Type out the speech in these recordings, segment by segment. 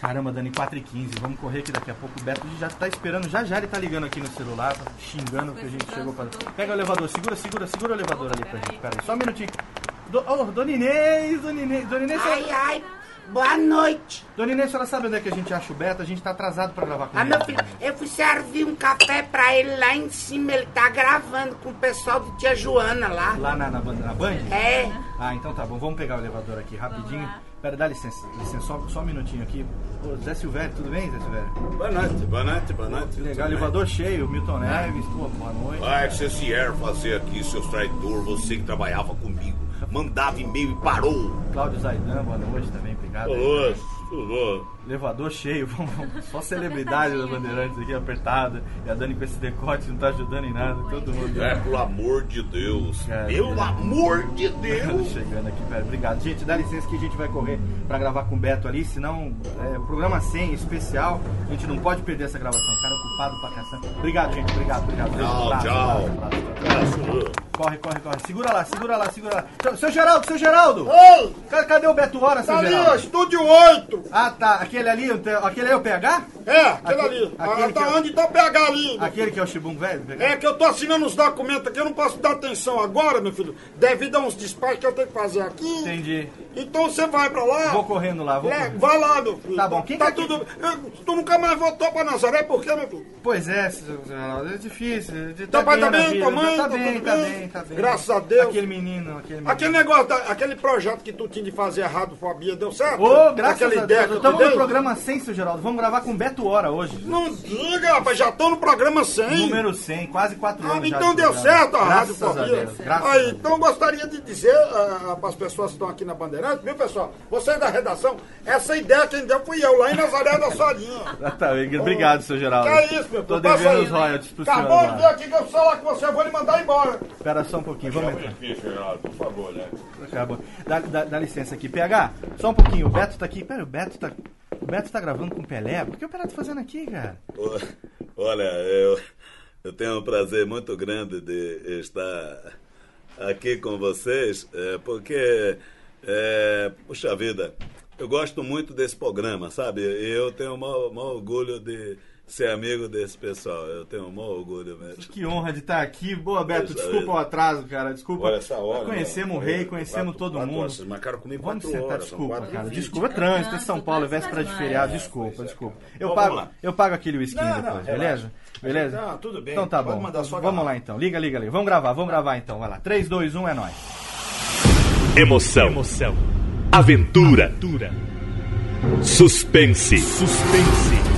Caramba, Dani, 4 e 15 vamos correr aqui daqui a pouco. O Beto já tá esperando, já já ele tá ligando aqui no celular, tá xingando que a gente chegou pra. Pega o elevador, segura, segura, segura o elevador ali pra gente. Pera aí, só um minutinho. Do, oh, Dona Inês, Dona Inês, Dona Inês, Ai, senhora... ai, boa noite. Dona Inês, a senhora sabe onde é que a gente acha o Beto? A gente tá atrasado pra gravar com Ah, ele. meu filho, eu fui servir um café pra ele lá em cima. Ele tá gravando com o pessoal do Tia Joana lá. Lá na, na, na Band? É. Ah, então tá bom, vamos pegar o elevador aqui rapidinho. Pera, dá licença, licença, só, só um minutinho aqui. Ô, Zé Silvério, tudo bem, Zé Silvério? Boa noite, boa noite, boa noite. Legal, Tudo bem? elevador cheio, Milton Neves, pô, boa noite. Ah, que vocês vieram fazer aqui, seus traidores, você que trabalhava comigo. Mandava e-mail e parou. Cláudio Zaidan, boa noite também, obrigado. Ô, tudo Elevador cheio, vamos- só celebridade da Bandeirantes aqui apertada. E a Dani com esse decote não tá ajudando em nada, todo mundo. É, pelo amor de Deus. Cara, Pelo Deus. amor de Deus. Chegando aqui, pera, obrigado. Gente, dá licença que a gente vai correr pra gravar com o Beto ali, senão é, o programa 100 especial, a gente não pode perder essa gravação. O cara é ocupado pra caçamba. Obrigado, gente, obrigado, obrigado. Tchau, Abraço, tchau. abraço. Abraço. Corre, corre, corre. Segura lá, segura lá, segura lá. Seu, Geraldo, seu Geraldo! Ca- Cadê o Beto Hora, seu tá ali, Geraldo? estúdio 8. Ah, tá. Aquele ali, aquele é o PH? É, aquele Aquele- ali. aquele Ah, tá eu- onde tá o PH ali. Aquele que é o Chibum velho? É que eu tô assinando os documentos aqui, eu não posso dar atenção agora, meu filho, devido a uns despachos que eu tenho que fazer aqui. Entendi. Então você vai pra lá. Vou correndo lá, vou É, correndo. vai lá, meu filho. Tá bom, quem tá que é tudo. Tu nunca mais voltou pra Nazaré, por quê, meu filho? Pois é, seu é difícil. Tá Teu pai tá bem, tua mãe, Tá tá bem, tá bem? bem, tá bem. Graças a Deus. Aquele menino, aquele menino. Aquele negócio, da- aquele projeto que tu tinha de fazer errado, fobia, deu certo? Ô, graças Aquela a ideia Deus. que eu Programa 100, seu Geraldo. Vamos gravar com Beto Hora hoje. Não diga, rapaz, já tô no programa 100. Número 100, quase 4 Ah, anos já então de deu programa. certo a Rádio Graças a Fobia. Deus, graças a Aí, Deus. então gostaria de dizer para as pessoas que estão aqui na Bandeirantes, viu pessoal? Vocês da redação, essa ideia quem deu fui eu, lá em Nazaré da Solinha. Ah, tá, obrigado, seu Geraldo. Que é isso, meu Tô devendo aí. os royalties pro senhor. Acabou de ver aqui que eu sou lá com você, eu vou lhe mandar embora. Espera só um pouquinho, vamos entrar. Difícil, Geraldo, por favor, né? Acabou. Dá, dá- dá licença aqui. PH, só um pouquinho. O Beto tá aqui. Pera, o Beto tá. Beto tá gravando com o Pelé. Por que o Pelé tá fazendo aqui, cara? Olha, eu, eu tenho um prazer muito grande de estar aqui com vocês, é, porque, é, puxa vida, eu gosto muito desse programa, sabe? Eu tenho o maior, maior orgulho de ser amigo desse pessoal. Eu tenho maior orgulho mesmo. Que honra de estar aqui. Boa, Beto. Desculpa o atraso, cara. Desculpa. Olha essa hora. Conhecemos o né? rei, conhecemos Quatro- todo quatro mundo. horas, marcaram comigo Vamos quatro sentar, horas. são desculpa, quatro cara. Desculpa, é trânsito em São Paulo, é véspera de feriado, desculpa, desculpa. Eu Bom, pago, eu pago aquele whisky depois, beleza? Beleza? Não, tudo bem. Então tá bom. mandar sua Vamos lá então. Liga, liga, liga. Vamos gravar, vamos gravar então. Vai lá. 3, 2, 1 é nóis. Emoção. Emoção. Aventura. Suspense. Suspense.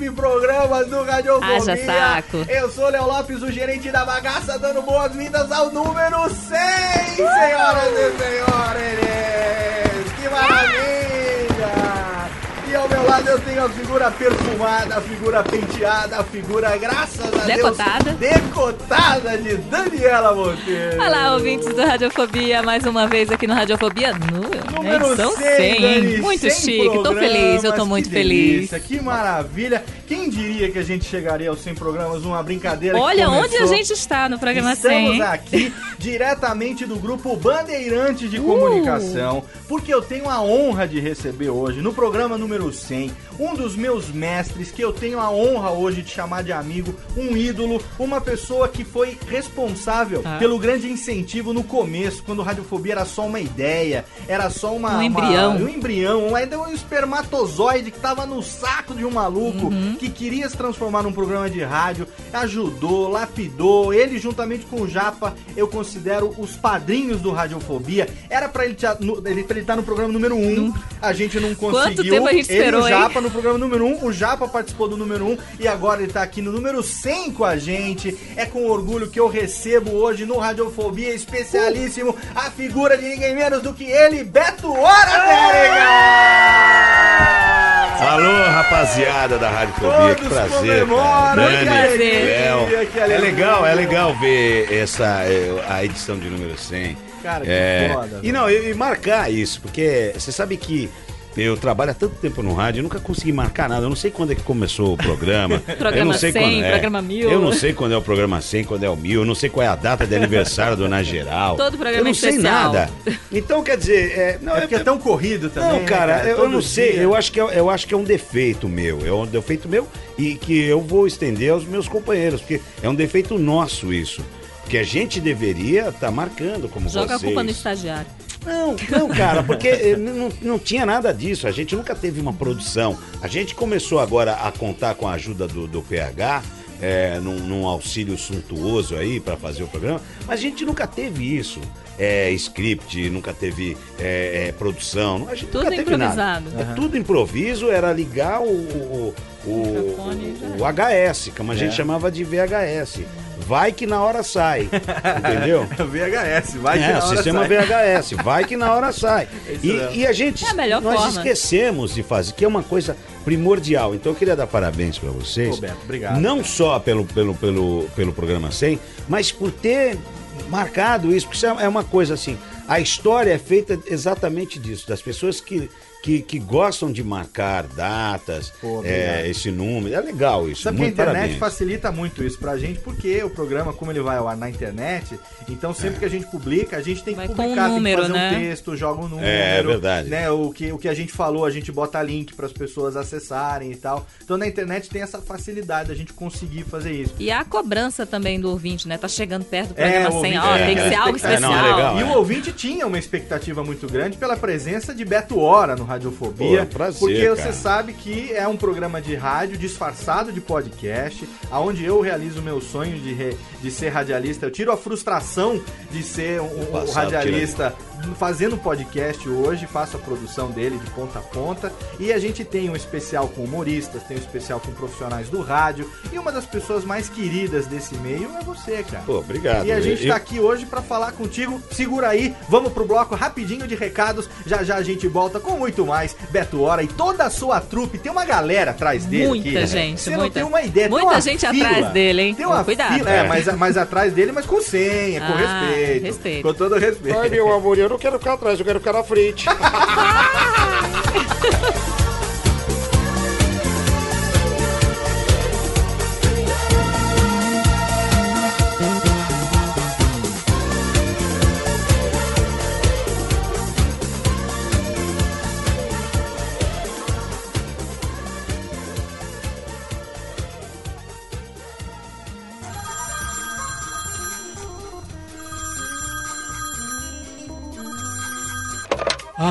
99 programas do Radiofobia. Haja saco. Eu sou Léo Lopes, o gerente da bagaça, dando boas-vindas ao número 100, senhoras e senhores. Eu tenho a figura perfumada, a figura penteada, a figura, graças a Decotada. Deus, decotada de Daniela Monteiro. Olá, ouvintes do Radiofobia, mais uma vez aqui no Radiofobia no Número edição 100, 100. Dani, Muito 100 chique, tô feliz, eu tô muito que feliz. delícia, Que maravilha. Quem diria que a gente chegaria aos 100 programas, uma brincadeira que Olha onde começou- a gente está no programa 100, Estamos aqui diretamente do grupo Bandeirante Uh! de Comunicação, porque eu tenho a honra de receber hoje, no programa número 100, um dos meus mestres, que eu tenho a honra hoje de chamar de amigo, um ídolo, uma pessoa que foi responsável Ah. pelo grande incentivo no começo, quando Radiofobia era só uma ideia, era só uma... Um uma- embrião. um embrião, ainda um espermatozoide que tava no saco de um maluco Uhum. Que queria se transformar num programa de rádio, ajudou, lapidou, ele juntamente com o Japa, eu considero os padrinhos do Radiofobia. Era pra ele estar no, ele, pra ele tá no programa número 1, um, a gente não conseguiu. tempo a gente ele esperou, o hein? Japa no programa número 1, um, o Japa participou do número 1 um, e agora ele tá aqui no número 100 com a gente. É com orgulho que eu recebo hoje no Radiofobia especialíssimo a figura de ninguém menos do que ele, Beto Hora, Tériga! Alô, rapaziada da Rádio Fobia, que prazer, cara. Dani, É legal, é legal ver essa é, a edição de número 100. Cara, que É, foda, E não, e marcar isso, porque você sabe que eu trabalho há tanto tempo no rádio, eu nunca consegui marcar nada. Eu não sei quando é que começou o programa. eu Programa não sei 100, quando é. programa 1000. Eu não sei quando é o programa 100, quando é o 1000. Eu não sei qual é a data de aniversário do Na Geral. Todo programa Eu não é sei especial. nada. Então, quer dizer... É, não, É porque é tão corrido também. não, né, cara, eu, eu Todo não sei. dia. Eu acho, que é, eu acho que é um defeito meu. É um defeito meu e que eu vou estender aos meus companheiros, porque é um defeito nosso isso. Que a gente deveria estar marcando como Joga a vocês. culpa no estagiário. Não, não, cara, porque eh, não, não tinha nada disso. A gente nunca teve uma produção. A gente começou agora a contar com a ajuda do, do PH, eh, num, num auxílio suntuoso aí para fazer o programa, mas a gente nunca teve isso. É, script, nunca teve é, é, produção. A gente Tudo nunca teve nada. improvisado. É tudo improviso, era ligar o, o, o, o, o HS, como a gente É. chamava de VHS. Vai que na hora sai. Entendeu? VHS, vai que é, na o hora sistema sai. VHS, vai que na hora sai. mesmo. E, e a gente, É a melhor nós forma. esquecemos de fazer, que é uma coisa primordial. Então eu queria dar parabéns para vocês. Ô, Beto, obrigado. Não só pelo, pelo, pelo, pelo programa 100, mas por ter marcado isso, porque isso é uma coisa assim. A história é feita exatamente disso, das pessoas que, que, que gostam de marcar datas, Pô, é, esse número. É legal isso. Sabe que a muito internet parabéns. facilita muito isso pra gente, porque o programa, como ele vai ao ar na internet, então sempre que a gente publica, a gente tem que Vai publicar, um número, tem que fazer né? um texto, joga um número. É, é verdade. Né, o, que, o que a gente falou, a gente bota link para as pessoas acessarem e tal. Então na internet tem essa facilidade da gente conseguir fazer isso. E a cobrança também do ouvinte, né? Tá chegando perto do É, programa 100. ouvinte- Ó, é, tem que ser é, algo é, não, é especial. legal. E é. o ouvinte tinha uma expectativa muito grande pela presença de Beto Hora no Radiofobia. Pô, prazer, porque cara. você sabe que é um programa de rádio disfarçado de podcast, aonde eu realizo o meu sonho de, re- de ser radialista. Eu tiro a frustração de ser um, um passado, radialista fazendo podcast hoje, faço a produção dele de ponta a ponta. E a gente tem um especial com humoristas, tem um especial com profissionais do rádio. E uma das pessoas mais queridas desse meio é você, cara. Pô, obrigado. E a gente Eu- tá aqui hoje pra falar contigo. Segura aí, vamos pro bloco rapidinho de recados. Já já a gente volta com muito mais. Beto Hora e toda a sua trupe. Tem uma galera atrás dele Muita aqui. né? gente, Você não muita. tem uma ideia. tem Muita uma gente fila. atrás dele, hein? Tem uma Cuidado. fila. É, mas, mas atrás dele, mas com senha, com Ah, respeito. respeito. Com todo respeito. Ai, meu amor, eu não quero ficar atrás, eu quero ficar na frente.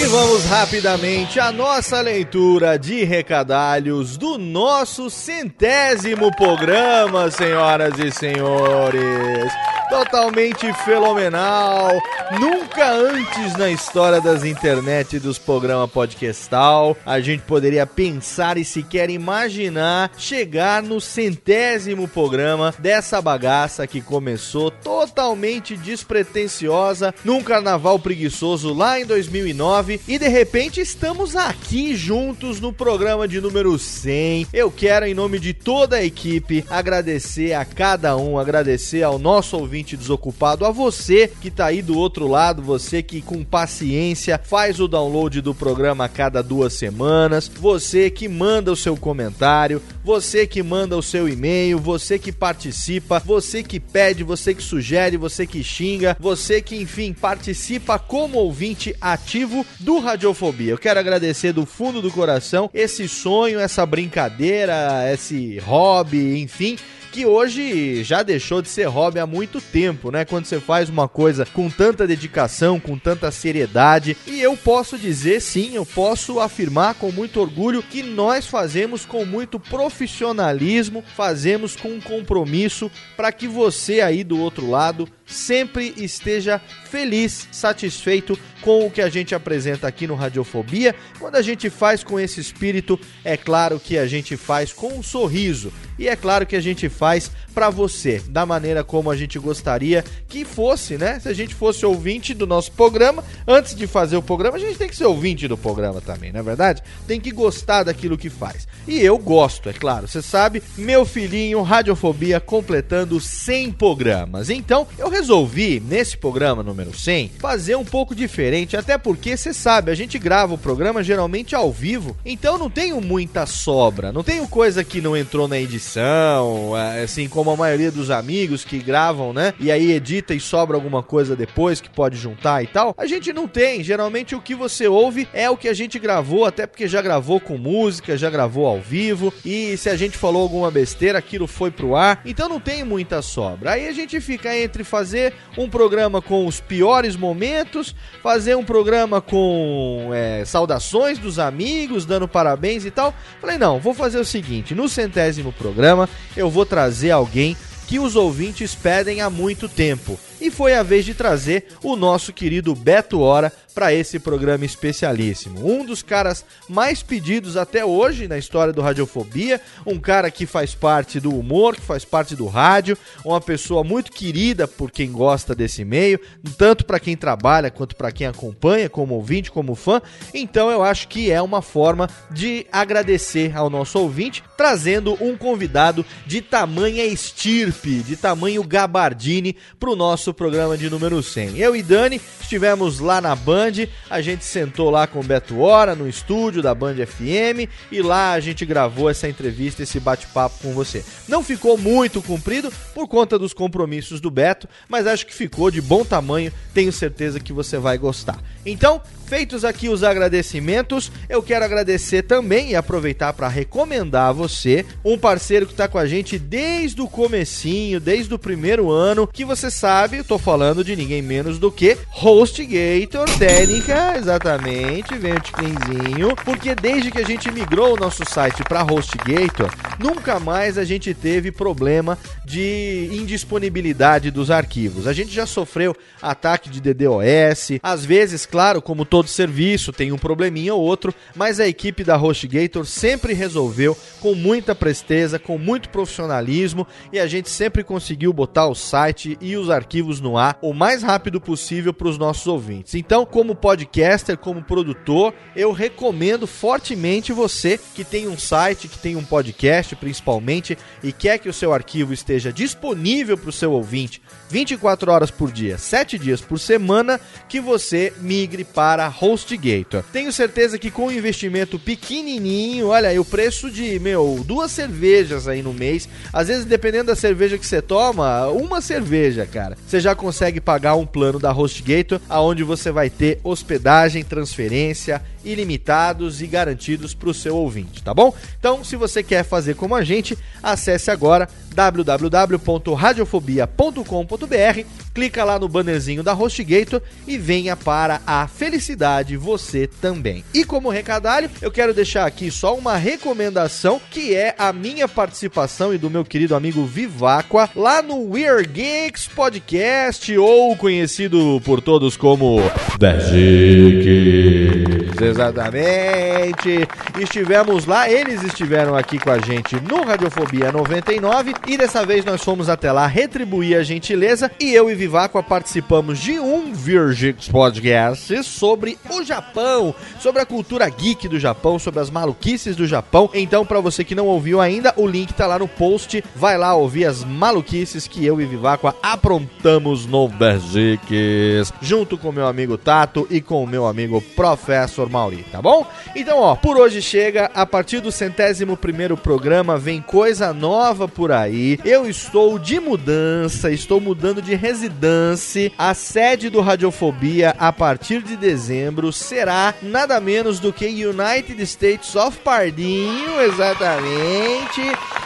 E vamos rapidamente à nossa leitura de recadalhos do nosso centésimo programa, senhoras e senhores. Totalmente fenomenal. Nunca antes na história das internet e dos programas podcastal a gente poderia pensar e sequer imaginar chegar no centésimo programa dessa bagaça que começou totalmente despretensiosa num carnaval preguiçoso lá em 2009 e de repente estamos aqui juntos no programa de número 100. Eu quero, em nome de toda a equipe, agradecer a cada um, agradecer ao nosso ouvinte desocupado, a você que tá aí do outro lado, você que com paciência faz o download do programa a cada duas semanas, você que manda o seu comentário, você que manda o seu e-mail, você que participa, você que pede, você que sugere, você que xinga, você que, enfim, participa como ouvinte ativo do Radiofobia. Eu quero agradecer do fundo do coração esse sonho, essa brincadeira, esse hobby, enfim que hoje já deixou de ser hobby há muito tempo, né? Quando você faz uma coisa com tanta dedicação, com tanta seriedade. E eu posso dizer sim, eu posso afirmar com muito orgulho que nós fazemos com muito profissionalismo, fazemos com um compromisso para que você aí do outro lado sempre esteja feliz, satisfeito com o que a gente apresenta aqui no Radiofobia. Quando a gente faz com esse espírito, é claro que a gente faz com um sorriso. E é claro que a gente faz para você, da maneira como a gente gostaria que fosse, né? Se a gente fosse ouvinte do nosso programa, antes de fazer o programa, a gente tem que ser ouvinte do programa também, não é verdade? Tem que gostar daquilo que faz. E eu gosto, é claro. Você sabe, meu filhinho Radiofobia completando 100 programas. Então, eu resolvi, nesse programa número 100, fazer um pouco diferente, até porque você sabe, a gente grava o programa geralmente ao vivo, então não tenho muita sobra, não tenho coisa que não entrou na edição, assim como a maioria dos amigos que gravam, né? E aí edita e sobra alguma coisa depois que pode juntar e tal. A gente não tem, geralmente o que você ouve é o que a gente gravou, até porque já gravou com música, já gravou ao vivo, e se a gente falou alguma besteira, aquilo foi pro ar, então não tem muita sobra. Aí a gente fica entre fazer fazer um programa com os piores momentos, fazer um programa com é, saudações dos amigos, dando parabéns e tal. Falei, não, vou fazer o seguinte: no centésimo programa eu vou trazer alguém que os ouvintes pedem há muito tempo. E foi a vez de trazer o nosso querido Beto Hora para esse programa especialíssimo. Um dos caras mais pedidos até hoje na história do Radiofobia, um cara que faz parte do humor, que faz parte do rádio, uma pessoa muito querida por quem gosta desse meio, tanto para quem trabalha quanto para quem acompanha, como ouvinte, como fã. Então eu acho que é uma forma de agradecer ao nosso ouvinte, trazendo um convidado de tamanha estirpe, de tamanho gabardine para o nosso programa de número 100. Eu e Dani estivemos lá na Band Band. A gente sentou lá com o Beto Hora no estúdio da Band FM e lá a gente gravou essa entrevista, esse bate-papo com você. Não ficou muito comprido por conta dos compromissos do Beto, mas acho que ficou de bom tamanho. Tenho certeza que você vai gostar. Então, feitos aqui os agradecimentos, eu quero agradecer também e aproveitar para recomendar a você um parceiro que está com a gente desde o comecinho, desde o primeiro ano, que você sabe, eu tô falando de ninguém menos do que HostGator Técnica, exatamente, vem o ticlinzinho, porque desde que a gente migrou o nosso site para HostGator, nunca mais a gente teve problema de indisponibilidade dos arquivos. A gente já sofreu ataque de DDoS, às vezes claro, como todo serviço, tem um probleminha ou outro, mas a equipe da HostGator sempre resolveu com muita presteza, com muito profissionalismo e a gente sempre conseguiu botar o site e os arquivos no ar o mais rápido possível para os nossos ouvintes. Então, como podcaster, como produtor, eu recomendo fortemente você que tem um site, que tem um podcast principalmente e quer que o seu arquivo esteja disponível para o seu ouvinte 24 horas por dia, 7 dias por semana, que você migre para HostGator. Tenho certeza que com um investimento pequenininho, olha aí, o preço de, meu, duas cervejas aí no mês, às vezes dependendo da cerveja que você toma, uma cerveja, cara, você já consegue pagar um plano da HostGator, aonde você vai ter hospedagem, transferência, ilimitados e garantidos para o seu ouvinte, tá bom? Então, se você quer fazer como a gente, acesse agora www.radiofobia.com.br, clica lá no bannerzinho da HostGator e venha para a felicidade você também. E como recadalho, eu quero deixar aqui só uma recomendação que é a minha participação e do meu querido amigo Viváqua lá no Weird Geeks Podcast ou conhecido por todos como The Geeks. Exatamente. Estivemos lá, eles estiveram aqui com a gente no Radiofobia 99 e dessa vez nós fomos até lá retribuir a gentileza e eu e Viváqua participamos de um Virgix Podcast sobre o Japão, sobre a cultura geek do Japão, sobre as maluquices do Japão. Então, para você que não ouviu ainda, o link tá lá no post. Vai lá ouvir as maluquices que eu e Viváqua aprontamos no Virgix, junto com meu amigo Tato e com o meu amigo Professor Mauri, tá bom? Então, ó, por hoje chega. A partir do centésimo primeiro programa vem coisa nova por aí. Eu estou de mudança, estou mudando de residência. A sede do Radiofobia a partir de dezembro será nada menos do que United States of Pardinho, exatamente.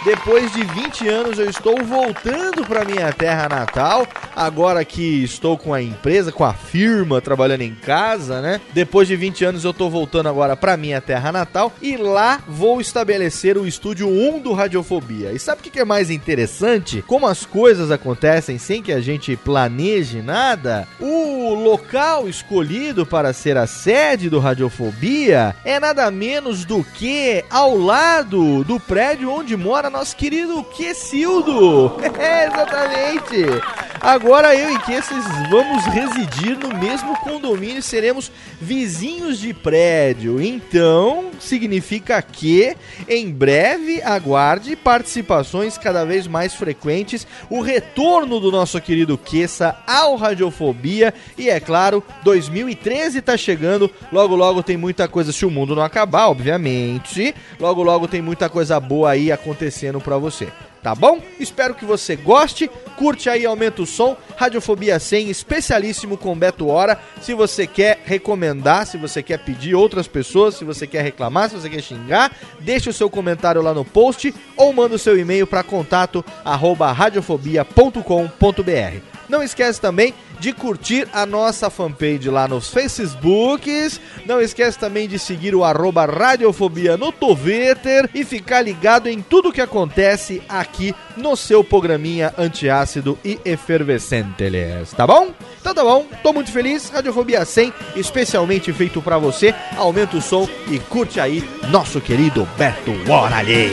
Depois de 20 anos eu estou voltando para minha terra natal. Agora que estou com a empresa, com a firma, trabalhando em casa, né? Depois de 20 anos eu tô voltando agora para minha terra natal e lá vou estabelecer o estúdio 1 do Radiofobia. E sabe o que é mais interessante? Como as coisas acontecem sem que a gente planeje nada, o local escolhido para ser a sede do Radiofobia é nada menos do que ao lado do prédio onde mora nosso querido Quesildo. É, exatamente. Agora eu e Quesses vamos residir no mesmo condomínio, seremos vizinhos de prédio. Então, significa que em breve aguarde participações cada vez mais frequentes, o retorno do nosso querido Queça ao Radiofobia. E é claro, 2013 tá chegando, logo logo tem muita coisa. Se o mundo não acabar, obviamente. Logo logo tem muita coisa boa aí acontecendo para você tá bom? Espero que você goste, curte aí, aumenta o som, Radiofobia 100, especialíssimo com Beto Hora, se você quer recomendar, se você quer pedir outras pessoas, se você quer reclamar, se você quer xingar, deixe o seu comentário lá no post ou manda o seu e-mail para contato arroba radiofobia.com.br. Não esquece também de curtir a nossa fanpage lá nos Facebooks. Não esquece também de seguir o arroba Radiofobia no Twitter e ficar ligado em tudo que acontece aqui no seu programinha antiácido e efervescente, tá bom? Então tá bom, tô muito feliz. Radiofobia 100, especialmente feito para você. Aumenta o som e curte aí nosso querido Beto Oralhei.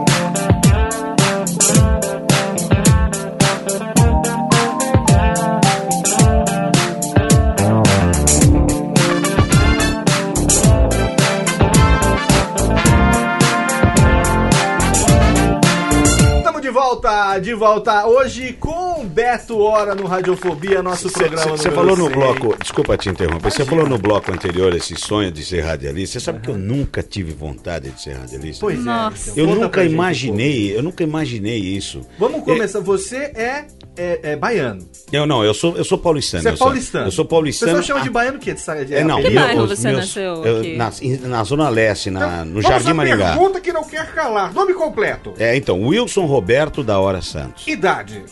de volta, de volta hoje com Beto Hora no Radiofobia, nosso programa Você falou no 100. bloco, desculpa te interromper, você falou no bloco anterior esse sonho de ser radialista. Você sabe que eu nunca tive vontade de ser radialista? Pois é, Nossa. então, Eu conta nunca um imaginei, eu nunca imaginei isso. Vamos começar. Você é, é, é baiano. Eu não, eu sou, eu sou paulistano. Você é eu sou- paulistano. Eu sou O paulistano. pessoal chama de baiano o quê? De, de É, não, Que meu- bairro você nasceu eu- na, na Zona Leste, na, no Jardim Vamos Maringá. pergunta que não quer calar. Nome completo. É, então, Wilson Roberto da Hora Santos. Idade.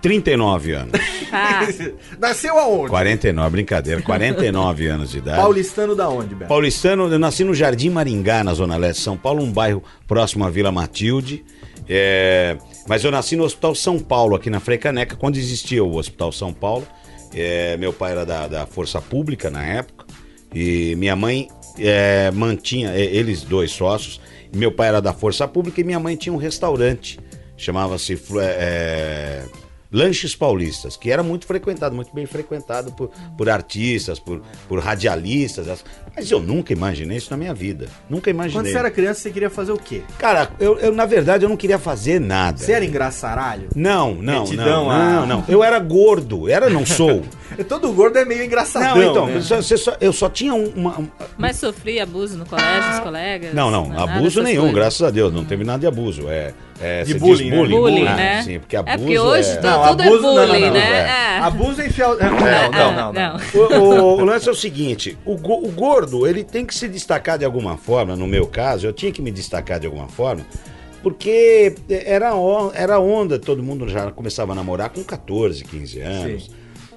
39 anos. Ah, Nasceu aonde? 49, brincadeira, 49 anos de idade. Paulistano da onde, Beto? Paulistano, eu nasci no Jardim Maringá, na Zona Leste de São Paulo, um bairro próximo à Vila Matilde. É, Mas eu nasci no Hospital São Paulo, aqui na Frecaneca, quando existia o Hospital São Paulo. É, meu pai era da, da Força Pública na época. E minha mãe é, mantinha, é, eles dois sócios. Meu pai era da Força Pública e minha mãe tinha um restaurante. Chamava-se Flu- é, Lanches Paulistas, que era muito frequentado, muito bem frequentado por, por artistas, por, por radialistas. Mas eu nunca imaginei isso na minha vida. Nunca imaginei. Quando você era criança, você queria fazer o quê? Cara, eu, eu, na verdade eu não queria fazer nada. Você era engraçaralho? Não, não, Metidão, não, ah. não, não. Eu era gordo, era não sou. Todo gordo é meio engraçadão, não, então, né? só- você só- eu só tinha um- uma. um- Mas sofria abuso no colégio, os colegas? Não, não, nada abuso nenhum, coisas? graças a Deus, não teve nada de abuso. É, é De você bullying, diz né? bullying, Bullying, Ah, né? Sim, porque É abuso porque hoje é... tá- tudo é abuso- bullying, né? é. É. Abuso é infiel... Não, É, não, não, não. não. O, o- o lance é o seguinte, o, o gordo, ele tem que se destacar de alguma forma, no meu caso, eu tinha que me destacar de alguma forma, porque era, era onda, todo mundo já começava a namorar com 14, 15 anos.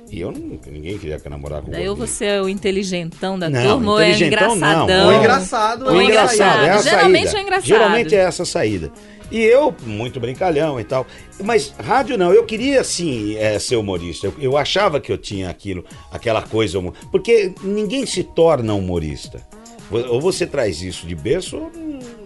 E eu não, ninguém queria namorar com Daí ou gordinho. você é o inteligentão da Não, turma ou é inteligentão não. engraçadão. O engraçado Ou O engraçado, é a Geralmente saída. é engraçado. Geralmente é essa a saída. E eu, muito brincalhão e tal. Mas rádio não, eu queria sim é, ser humorista. Eu, eu achava que eu tinha aquilo, aquela coisa. humo- Porque ninguém se torna humorista. Ou você traz isso de berço ou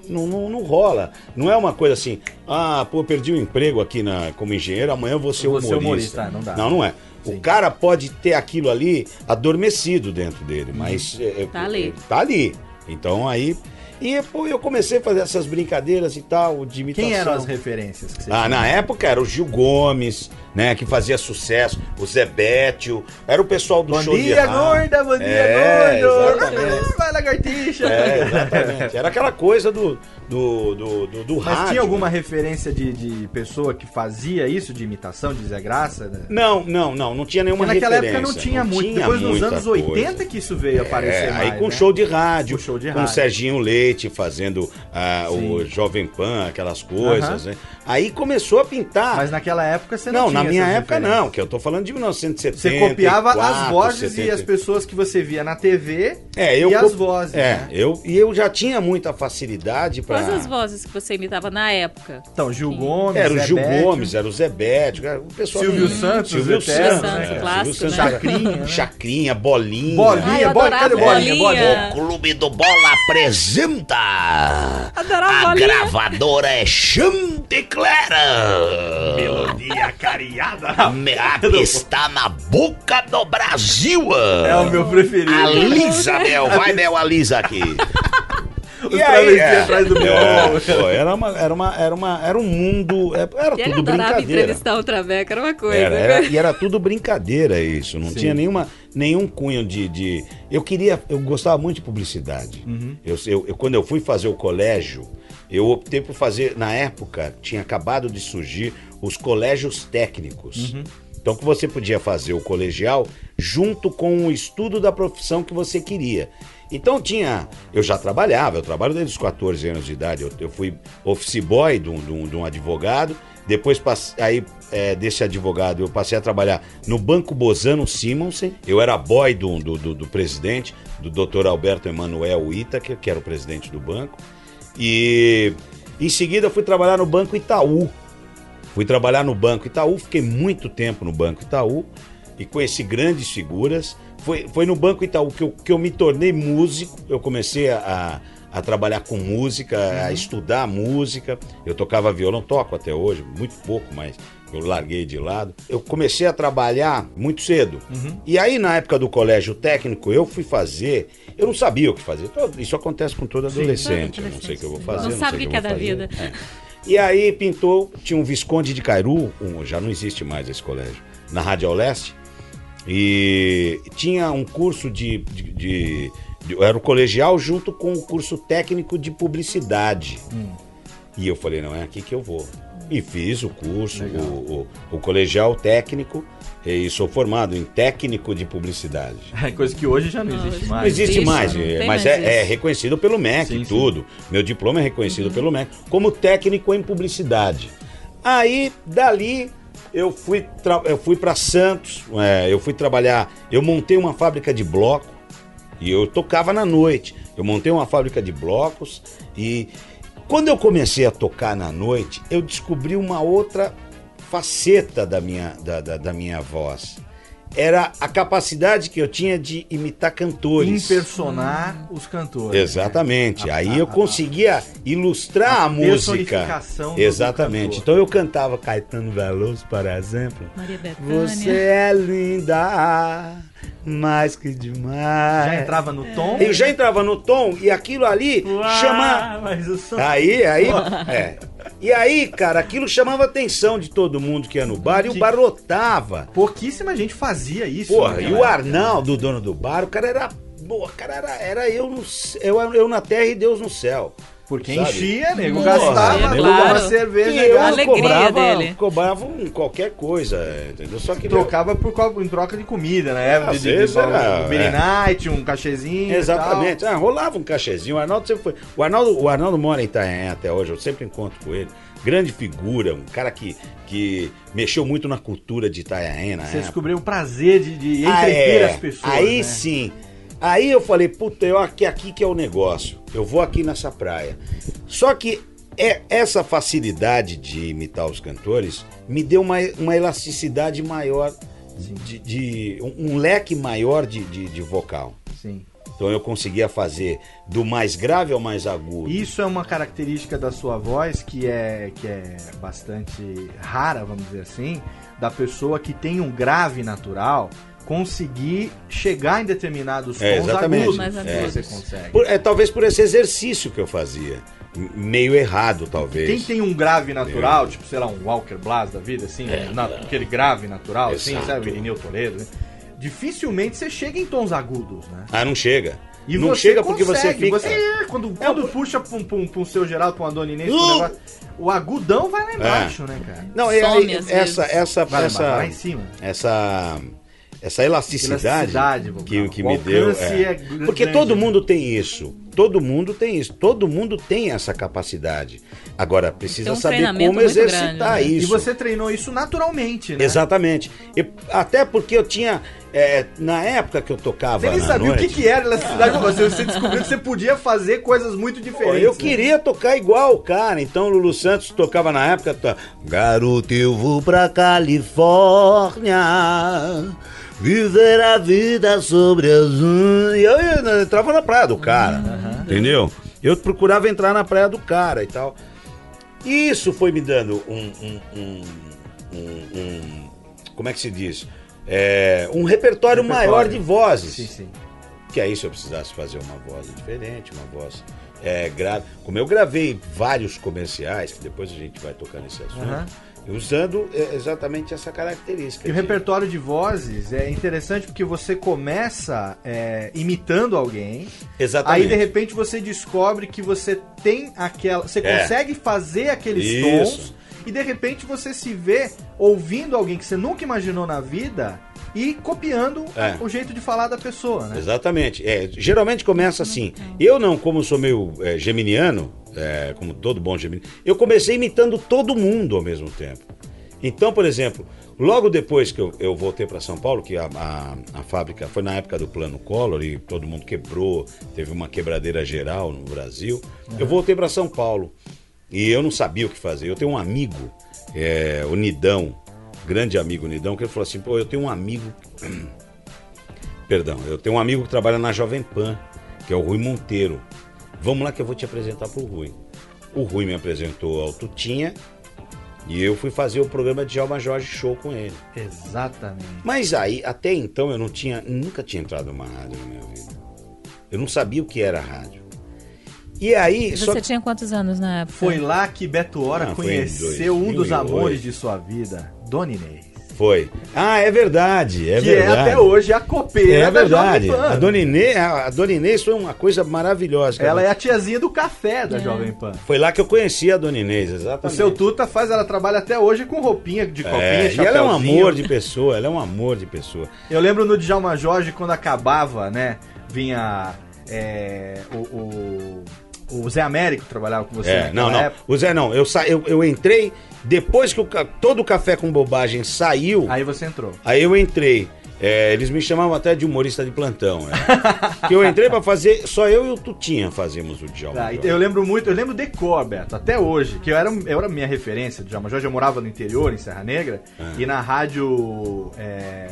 não, não, não rola. Não é uma coisa assim, ah, pô, perdi o emprego aqui na, como engenheiro, amanhã eu vou ser Eu vou ser humorista. humorista, ah, não dá. Não, não é. O cara pode ter aquilo ali adormecido dentro dele, mas é, é, Tá ali. Tá ali. Então aí. E pô, eu comecei a fazer essas brincadeiras e tal, de imitação. Quem eram as referências que você Ah, tinha? na época era o Gil Gomes, né, que fazia sucesso, o Zé Bétio, era o pessoal do Bom show de dia, rádio. gorda, bom dia, É, gordo. exatamente. Vai, lagartixa. É, exatamente. Era aquela coisa do, do, do, do, do Mas rádio. tinha alguma referência de, de pessoa que fazia isso, de imitação, de Zé Graça? né? Não, não, não, não tinha nenhuma Porque naquela referência. época não tinha muito. tinha Depois nos anos coisa. 80 que isso veio aparecer É, mais, aí com né? show de rádio, Com show de com rádio. Serginho Leite fazendo ah, o. Jovem Pan, aquelas coisas, Aham. né? Aí começou a pintar. Mas naquela época você não, não, tinha na minha época referências. não, que eu tô falando de 1970. Você copiava as vozes e as pessoas que você via na TV É, eu e co- as vozes. É, né? eu e eu já tinha muita facilidade para Quais as vozes que você imitava na época? Então, Gil Gomes, Era o Gil. Gomes, era o Zé Bétio, era o pessoal Silvio Santos, Silvio eterno, Santos, né? Clássico, Silvio né? Santos, Chacrinha, né? Chacrinha, bolinha. Bolinha, Ai, adorava cadê bolinha? bolinha. bolinha? Clube do Bola apresenta Adorava a bolinha. gravadora é Chanteclera. Melodia cariada. Me- a que está na boca do Brasil. É o meu preferido. A Lisa, Mel. Vai, Mel, a Lisa aqui. Os travestis atrás do meu. É, pô, era, uma, era, uma, era, uma, era um mundo. é, Era E ele tudo brincadeira. entrevistar o Traveco, era uma coisa. Era, né? era- e era tudo brincadeira isso, não tinha nenhuma, nenhum cunho de, de- Eu queria, eu gostava muito de publicidade. Eu, eu- eu- quando eu fui fazer o colégio, eu optei por fazer, na época, tinha acabado de surgir os colégios técnicos. Então que você podia fazer o colegial junto com o estudo da profissão que você queria. Então tinha. Eu já trabalhava, eu trabalho desde os 14 anos de idade. Eu, eu fui office boy de um, de um- de um advogado. Depois, passe- aí, é, desse advogado, eu passei a trabalhar no Banco Bozano Simonsen. Eu era boy do, do, do- do presidente, do Dr. Alberto Emanuel Itaker, que era o presidente do banco. E em seguida fui trabalhar no Banco Itaú. Fui trabalhar no Banco Itaú, fiquei muito tempo no Banco Itaú e conheci grandes figuras. Foi, foi no Banco Itaú que eu, que eu me tornei músico, eu comecei a, a trabalhar com música, a estudar música. Eu tocava violão, toco até hoje, muito pouco, mas eu larguei de lado. Eu comecei a trabalhar muito cedo. E aí, na época do colégio técnico, eu fui fazer. Eu não sabia o que fazer. Todo- Isso acontece com todo adolescente. Eu não sei o que eu vou fazer. Não sabe sei o que eu é da vida. É. E aí pintou, tinha um Visconde de Cairu, um- já não existe mais esse colégio, na Rádio Leste. E tinha um curso de, de- de- de- Era o colegial junto com o curso técnico de publicidade. E eu falei, não é aqui que eu vou. E fiz o curso, o, o- o colegial técnico, e sou formado em técnico de publicidade. É coisa que hoje já não existe mais. Não existe Isso, mais, não é, mas mais é, é reconhecido pelo MEC Sim, e sim. tudo. Meu diploma é reconhecido pelo MEC como técnico em publicidade. Aí, dali, eu fui, eu fui para Santos, é, eu fui trabalhar, eu montei uma fábrica de bloco e eu tocava na noite. Eu montei uma fábrica de blocos e Quando eu comecei a tocar na noite, eu descobri uma outra faceta da minha, da, da, da minha voz. Era a capacidade que eu tinha de imitar cantores. Impersonar os cantores. Exatamente. né? A- Aí a- eu conseguia ilustrar a, a música. Exatamente. então eu cantava Caetano Veloso, por exemplo. Maria Bethânia. Você é linda, mais que demais. Já entrava no tom? Eu já entrava no tom e aquilo ali chama. Mas o som... Aí, aí. É. E aí, cara, aquilo chamava a atenção de todo mundo que ia no bar e o bar lotava. Pouquíssima gente fazia isso. Porra, né, e o Arnaldo, dono do bar, o cara era. Boa, cara, era, era eu, no, eu, eu na terra e Deus no céu. Porque sabe? enchia, nego, Porra, gastava, nego tomava claro. cerveja. E eu A alegria cobrava, dele. cobrava um qualquer coisa, entendeu? Só que Trocava por, em troca de comida, né? Às De, de, de, vezes era, um Billy é. Night, um cachezinho. e Exatamente. Ah, rolava um cachezinho. O Arnaldo sempre foi. O Arnaldo, o Arnaldo mora em Itanhaém até hoje, eu sempre encontro com ele. Grande figura, um cara que, que mexeu muito na cultura de Itanhaém na. Você época. descobriu o prazer de, de Ah, entreter é. as pessoas. Aí né? sim. Aí eu falei, puta, eu aqui, aqui que é o negócio. Eu vou aqui nessa praia. Só que é, essa facilidade de imitar os cantores me deu uma, uma elasticidade maior, de, de- um, um leque maior de, de, de vocal. Sim. Então eu conseguia fazer do mais grave ao mais agudo. Isso é uma característica da sua voz que é, que é bastante rara, vamos dizer assim, da pessoa que tem um grave natural conseguir chegar em determinados tons É, exatamente. agudos. Mais agudos. Você consegue. Por- é, talvez por esse exercício que eu fazia. Meio errado, talvez. Quem tem um grave natural, tipo, sei lá, um Walker Blas da vida, assim, na- aquele grave natural, assim, É, Exato. sabe, Irineu Toledo, né? dificilmente você chega em tons agudos, né? Ah, não chega. E não chega porque você consegue, fica. Você, é, quando quando puxa pra um, pra um- pra um seu Geraldo, pra uma Dona Inês, um Uh! negócio, o agudão vai lá embaixo, É. né, cara? Não, e Some aí, às essa, essa, Vai lá essa, lá em cima. essa, essa elasticidade, Elasticidade que, que me deu. é. é Porque todo né? mundo tem isso. Todo mundo tem isso. Todo mundo tem essa capacidade. Agora, precisa Tem um saber como exercitar grande, né? isso. E você treinou isso naturalmente, né? Exatamente. E até porque eu tinha. é, na época que eu tocava. Você nem sabia noite, o que, que era elasticidade pra você. Você descobriu que você podia fazer coisas muito Pô, diferentes. eu né? queria tocar igual o cara, então o Lulu Santos tocava na época. to- Garoto, eu vou pra Califórnia viver a vida sobre as. un-" E eu, eu entrava na praia do cara, entendeu? Eu procurava entrar na praia do cara e tal. Isso foi me dando um. um- um- um- um- como é que se diz? É, um repertório, Repertório. maior de vozes. Sim, sim. Que aí, se eu precisasse fazer uma voz diferente, uma voz é, grave. Como eu gravei vários comerciais, que depois a gente vai tocar nesse assunto, Aham. Usando é, exatamente essa característica. E o repertório de vozes é interessante porque você começa é, imitando alguém, Exatamente. aí de repente você descobre que você tem aquela. Você É. consegue fazer aqueles Isso. tons e de repente você se vê ouvindo alguém que você nunca imaginou na vida e copiando É. o jeito de falar da pessoa, né? Exatamente. É, geralmente começa assim. Eu não, como sou meio é, geminiano, é, como todo bom geminiano, eu comecei imitando todo mundo ao mesmo tempo. Então, por exemplo, logo depois que eu, eu voltei para São Paulo, que a, a, a fábrica foi na época do plano Collor e todo mundo quebrou, teve uma quebradeira geral no Brasil, eu voltei para São Paulo e eu não sabia o que fazer. Eu tenho um amigo, é, o Nidão, grande amigo Nidão, que ele falou assim: pô, eu tenho um amigo Perdão, eu tenho um amigo que trabalha na Jovem Pan, que é o Rui Monteiro. Vamos lá que eu vou te apresentar pro Rui. O Rui me apresentou ao Tutinha e eu fui fazer o programa de Alma Jorge Show com ele. Exatamente. Mas aí, até então, eu não tinha, nunca tinha entrado numa rádio na minha vida. Eu não sabia o que era rádio. E aí, E só você tinha quantos anos na época? Foi lá que Beto Hora Ah, conheceu um dos 2008. amores de sua vida, Dona Inês. Foi. Ah, é verdade, é que verdade. é até hoje a copeira É da verdade. Jovem Pan. A Dona, Inês, a Dona Inês foi uma coisa maravilhosa. cara. Ela é a tiazinha do café da É. Jovem Pan. Foi lá que eu conheci a Dona Inês, O exatamente. seu Tuta faz, ela trabalha até hoje com roupinha de copinha, É, e ela é um amor de pessoa, ela é um amor de pessoa. Eu lembro no Djalma Jorge, quando acabava, né? Vinha é, o, o, o Zé Américo trabalhava com você É, não, não. época. O Zé, não, eu, sa... eu, eu entrei, depois que o todo o café com bobagem saiu, aí, Aí você entrou. eu entrei. É, eles me chamavam até de humorista de plantão. né? que eu entrei pra fazer, só eu e o Tutinha fazíamos o Djalma. Ah, Jorge. eu lembro muito, eu lembro de cor, Beto, até hoje, que eu era, eu era minha referência do Djalma Jorge, eu morava no interior, em Serra Negra, Ah. e na rádio é,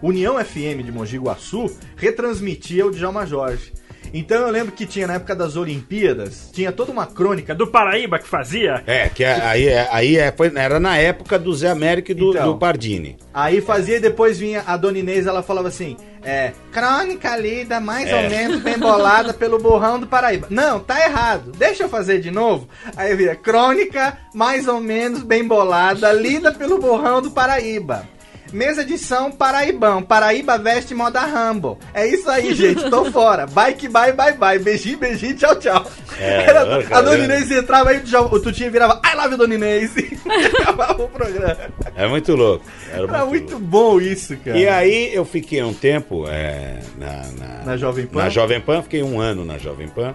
União FM de Mogi Guaçu, retransmitia o Djalma Jorge. Então eu lembro que tinha na época das Olimpíadas, tinha toda uma crônica do Paraíba que fazia. É, que é- aí, é, aí é, foi- era na época do Zé Américo e do, Então. do Pardini. Aí fazia e depois vinha a Dona Inês, ela falava assim: é, crônica lida mais É. ou menos bem bolada pelo borrão do Paraíba. Não, tá errado. Deixa eu fazer de novo. Aí via crônica mais ou menos bem bolada, lida pelo borrão do Paraíba. Mesa de São Paraibão. Paraíba veste moda Rambo. É isso aí, gente. Tô fora. Bye que bye, bye, bye. Beijinho, beijinho, tchau, tchau. É, Era- a Dona. Inês entrava aí, o Tutinho virava I love Dona Inês. E acabava o programa. É muito louco. Era Era muito, muito bom isso, cara. E aí eu fiquei um tempo é, na, na, Na Jovem Pan? Na Jovem Pan, fiquei um ano na Jovem Pan.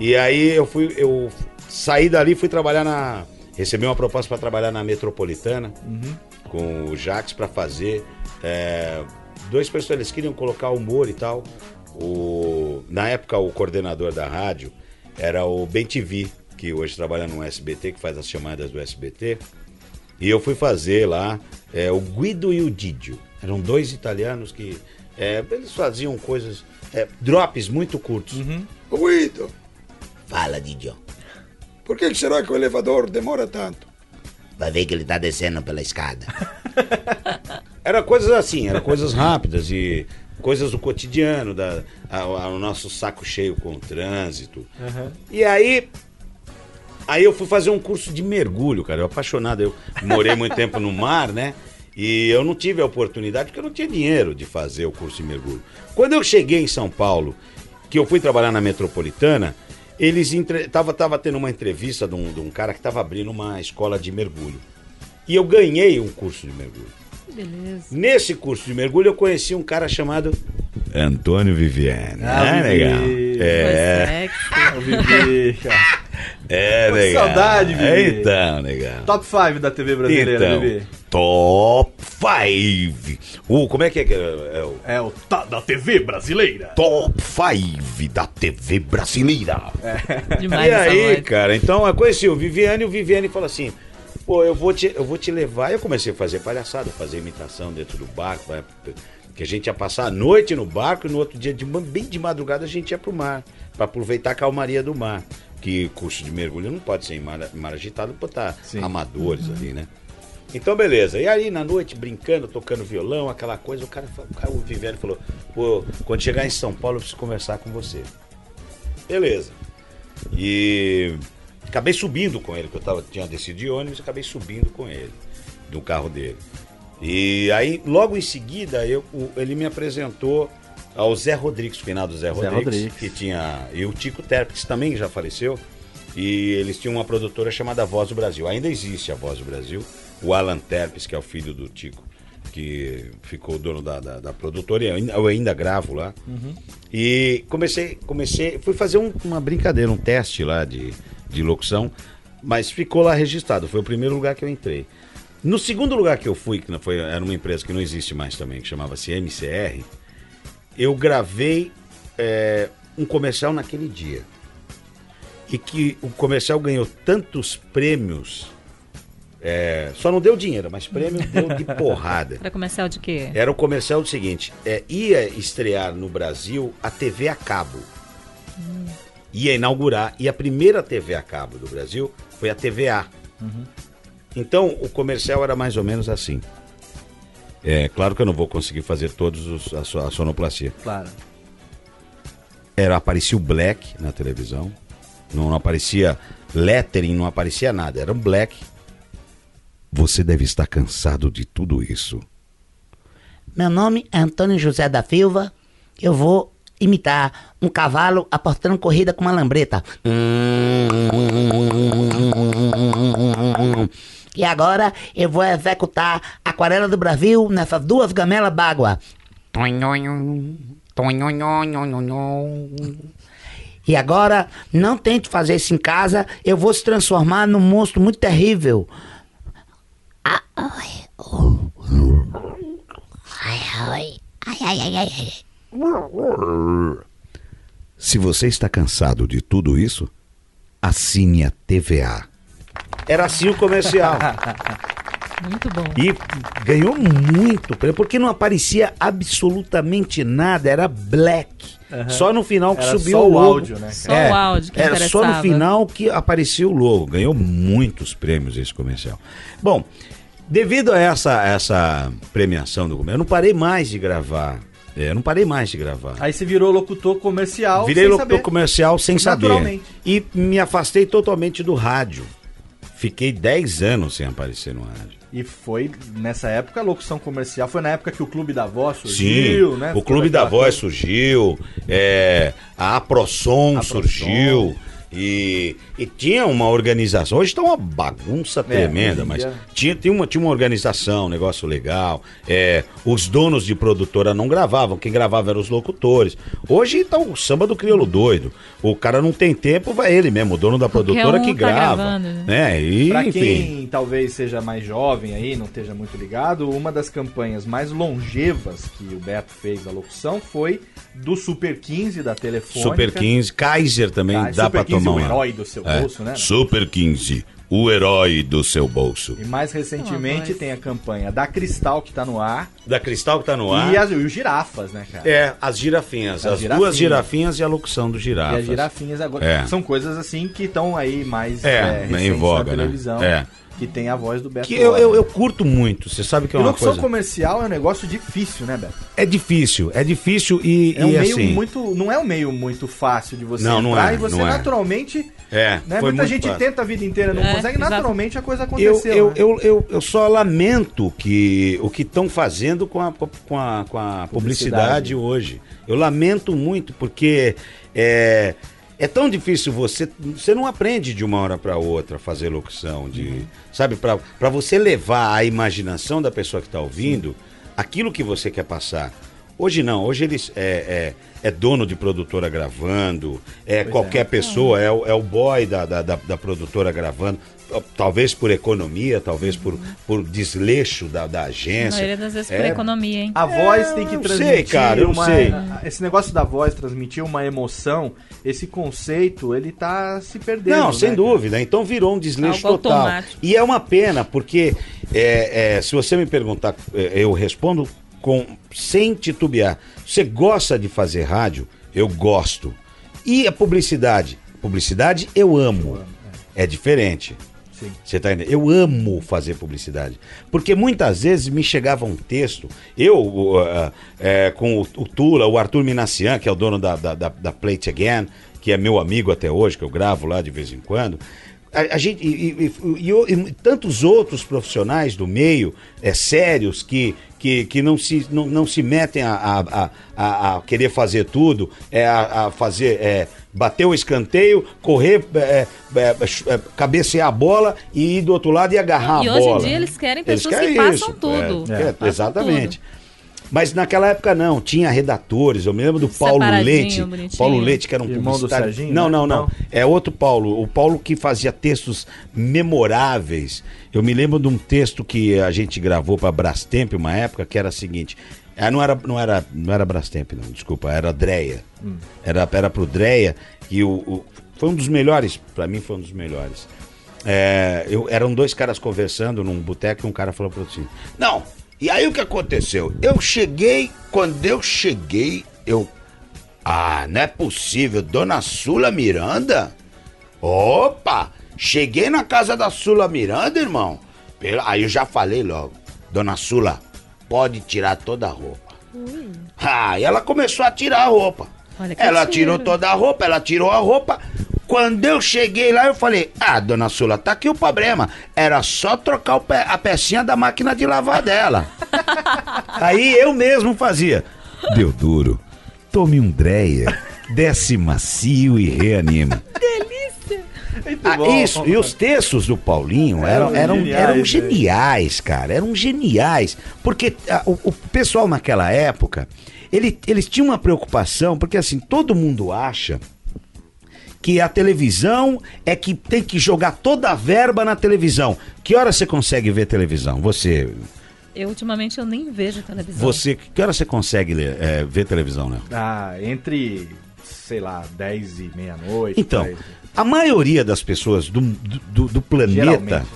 E aí eu fui, eu saí dali, fui trabalhar na. Recebi uma proposta para trabalhar na Metropolitana Uhum. Com o Jax para fazer. é, dois pessoas, eles queriam colocar humor e tal. O, na época, o coordenador da rádio era o Ben TV, que hoje trabalha no SBT, que faz as chamadas do SBT. E eu fui fazer lá é, o Guido e o Didio. Eram dois italianos que é, eles faziam coisas, é, drops muito curtos. Ô, Guido, Fala, Didio. por que que será que o elevador demora tanto? Vai ver que ele tá descendo pela escada. era coisas assim, eram coisas rápidas e coisas do cotidiano, da, a- a- o nosso saco cheio com o trânsito. E aí, aí eu fui fazer um curso de mergulho, cara. Eu apaixonado, eu morei muito tempo no mar, né? E eu não tive a oportunidade porque eu não tinha dinheiro de fazer o curso de mergulho. Quando eu cheguei em São Paulo, que eu fui trabalhar na Metropolitana, eles entre... tava, tava tendo uma entrevista de um, de um cara que estava abrindo uma escola de mergulho. E eu ganhei um curso de mergulho. Beleza. Nesse curso de mergulho eu conheci um cara chamado Antônio Viviane. Ah, é legal. É, Ô, Vivi, cara. é Pô, legal. saudade, Vivi. Então, legal. Top 5 da TV brasileira, Então, Vivi. top 5. Uh, como é que é? que é, é o É o tá da TV brasileira. top 5 da TV brasileira. Demais e aí, cara, então eu conheci o Viviane e o Viviane falou assim: pô, eu vou, te, eu vou te levar. Eu comecei a fazer palhaçada, fazer imitação dentro do barco, que a gente ia passar a noite no barco e no outro dia, de, bem de madrugada, a gente ia pro mar, pra aproveitar a calmaria do mar. Que curso de mergulho não pode ser em mar, mar agitado, botar amadores ali, né? Então, beleza. E aí, na noite, brincando, tocando violão, aquela coisa, o cara, o, cara, o falou: pô, quando chegar em São Paulo, eu preciso conversar com você. Beleza. E acabei subindo com ele, que eu tava, tinha descido de ônibus, acabei subindo com ele, do carro dele. E aí, logo em seguida, eu, ele me apresentou ao Zé Rodrigues, finado Zé Rodrigues, Rodrigues. que tinha. E o Tico Terpes também já faleceu. E eles tinham uma produtora chamada Voz do Brasil. Ainda existe a Voz do Brasil. O Alan Terpes, que é o filho do Tico, que ficou dono da, da, da produtora, e eu ainda, eu ainda gravo lá. E comecei, comecei, fui fazer um- uma brincadeira, um teste lá de, de locução, mas ficou lá registrado. Foi o primeiro lugar que eu entrei. No segundo lugar que eu fui, que não foi, era uma empresa que não existe mais também, que chamava-se MCR, eu gravei é, um comercial naquele dia. E que o comercial ganhou tantos prêmios, é, só não deu dinheiro, mas prêmio deu de porrada. Pra comercial de quê? Era o comercial do seguinte: é, ia estrear no Brasil a TV a cabo. Ia inaugurar. E a primeira TV a cabo do Brasil foi a TVA. Então o comercial era mais ou menos assim. É claro que eu não vou conseguir fazer todos os, a, a sonoplastia. Claro. Era, aparecia o black na televisão. Não, não aparecia lettering, não aparecia nada. Era um black. Você deve estar cansado de tudo isso. Meu nome é Antônio José da Silva. Eu vou imitar um cavalo apostando corrida com uma lambreta. E agora eu vou executar a aquarela do Brasil nessas duas gamelas d'água. E agora, não tente fazer isso em casa, eu vou se transformar num monstro muito terrível. Ai, ai, ai, ai. Se você está cansado de tudo isso, assine a TVA. Era assim o comercial. Muito bom. E ganhou muito prêmio, porque não aparecia absolutamente nada, era black. Aham. Só no final que Era subiu só o logo. áudio, né? Só o áudio que Era só no final que apareceu o logo. Ganhou muitos prêmios esse comercial. Bom, devido a essa, essa premiação do comercial, eu não parei mais de gravar. É, eu não parei mais de gravar. Aí você virou locutor comercial. Virei locutor saber. comercial sem saber. E me afastei totalmente do rádio. Fiquei 10 anos sem aparecer no rádio. E foi nessa época a locução comercial. Foi na época que o Clube da Voz surgiu, Sim, né? o Clube da Voz coisa. surgiu, é, a Aprosom Aprosom. surgiu. E, e tinha uma organização. Hoje está uma bagunça tremenda, É, em mas tinha, tinha, uma, tinha uma organização, um negócio legal. É, os donos de produtora não gravavam, quem gravava eram os locutores. Hoje tá o samba do crioulo doido. O cara não tem tempo, vai ele mesmo, o dono da produtora um que tá grava. gravando, né? né? E, Pra enfim. quem talvez seja mais jovem aí, não esteja muito ligado, uma das campanhas mais longevas que o Beto fez da locução foi do Super 15 da Telefônica. Super 15, Kaiser também Ah, dá Super pra 15, tomar o uma. herói do seu É, bolso, né? Super 15, o herói do seu bolso. E mais recentemente tem a campanha da Cristal que tá no ar. Da Cristal que tá no ar. E, as, e os girafas, né, cara? É, as girafinhas. As As, girafinhas. duas girafinhas e a locução do E girafas. as girafinhas agora É. são coisas assim que estão aí mais É, é, em recentes voga, na né? televisão. É. Que tem a voz do Beto. Que eu, eu, eu curto muito. Você sabe que é uma locução coisa. comercial é um negócio difícil, né, Beto? É difícil, é difícil e, É um e meio assim. muito. Não é um meio muito fácil de você Não, não entrar é, e você não é. naturalmente. É, Né? foi Muita muito gente fácil. tenta a vida inteira, não É, consegue, exato. naturalmente a coisa Eu, aconteceu. eu, né? eu, eu, eu só lamento que o que estão fazendo com a, com a, com a publicidade. Publicidade. hoje. Eu lamento muito, porque é, é tão difícil você. Você não aprende de uma hora para outra fazer locução. De, Uhum. Sabe, para você levar a imaginação da pessoa que está ouvindo aquilo que você quer passar. Hoje não, hoje eles é, é, é dono de produtora gravando, é Pois qualquer é. pessoa, é, o- é o boy da, da, da, da produtora gravando, talvez por economia, talvez por, por desleixo da, da A agência. maioria das vezes É, por economia, hein? A voz tem que eu transmitir sei, cara, eu uma. sei. Esse negócio da voz transmitir uma emoção, esse conceito, ele tá se perdendo. Não, sem né, dúvida. Então virou um desleixo Algo total. automático. E é uma pena, porque é, é, se você me perguntar, é, eu respondo com sem titubear. Você gosta de fazer rádio? Eu gosto. E a publicidade? Publicidade eu amo. É diferente. Você tá entendendo? Eu amo fazer publicidade. Porque muitas vezes me chegava um texto, eu, ah, é, com o, o Tula, o Arthur Minassian, que é o dono da, da, da, da Plate Again, que é meu amigo até hoje, que eu gravo lá de vez em quando. A, a gente, e- e- e- e tantos outros profissionais do meio, é, sérios, que, que, que não, se, não, não se metem a, a, a- a, querer fazer tudo, é, a, a fazer. É, bater o escanteio, correr, é, é, é, cabecear a bola e ir do outro lado e agarrar E a hoje em bola. dia eles querem Eles pessoas querem que passam isso, tudo. é, é, Passam exatamente. tudo. Mas naquela época não, tinha redatores. Eu me lembro do Paulo Leite. bonitinho. Paulo Leite, que era um Irmão do. Serginho, não, né? não, não, Não. É outro Paulo. O Paulo que fazia textos memoráveis. Eu me lembro de um texto que a gente gravou para Brastemp uma época que era o seguinte. Ah, não era, não era, não era Brastemp, não, desculpa, era Dreia. Era, era pro Dreia e o, o- foi um dos melhores, para mim foi um dos melhores. É, eu, eram dois caras conversando num boteco e um cara falou para outro assim: Não, e aí o que aconteceu? Eu cheguei, quando eu cheguei, eu. Ah, não é possível, Dona Sula Miranda? Opa! Cheguei na casa da Sula Miranda, irmão. Aí eu já falei logo: Dona Sula, pode tirar toda a roupa. Ah, e ela começou a tirar a roupa. Olha que Ela tiro. tirou toda a roupa, ela tirou a roupa. Quando eu cheguei lá, eu falei: Ah, dona Sula, tá aqui o problema. Era só trocar o pe- a pecinha da máquina de lavar dela. Aí eu mesmo fazia. Deu duro. Tome um Dreia, desce macio e reanima. Muito Ah, bom. isso, e os textos do Paulinho eram, Eram eram, geniais, eram né? geniais, cara. Eram geniais. Porque ah, o, o pessoal naquela época, ele, eles tinham uma preocupação, porque assim, todo mundo acha que a televisão é que tem que jogar toda a verba na televisão. Que hora você consegue ver televisão? Você, Eu ultimamente eu nem vejo televisão. Você, que hora você consegue é, ver televisão, né? Ah, entre, sei lá, 10 e meia-noite. Então, a maioria das pessoas do, do, do planeta Geralmente.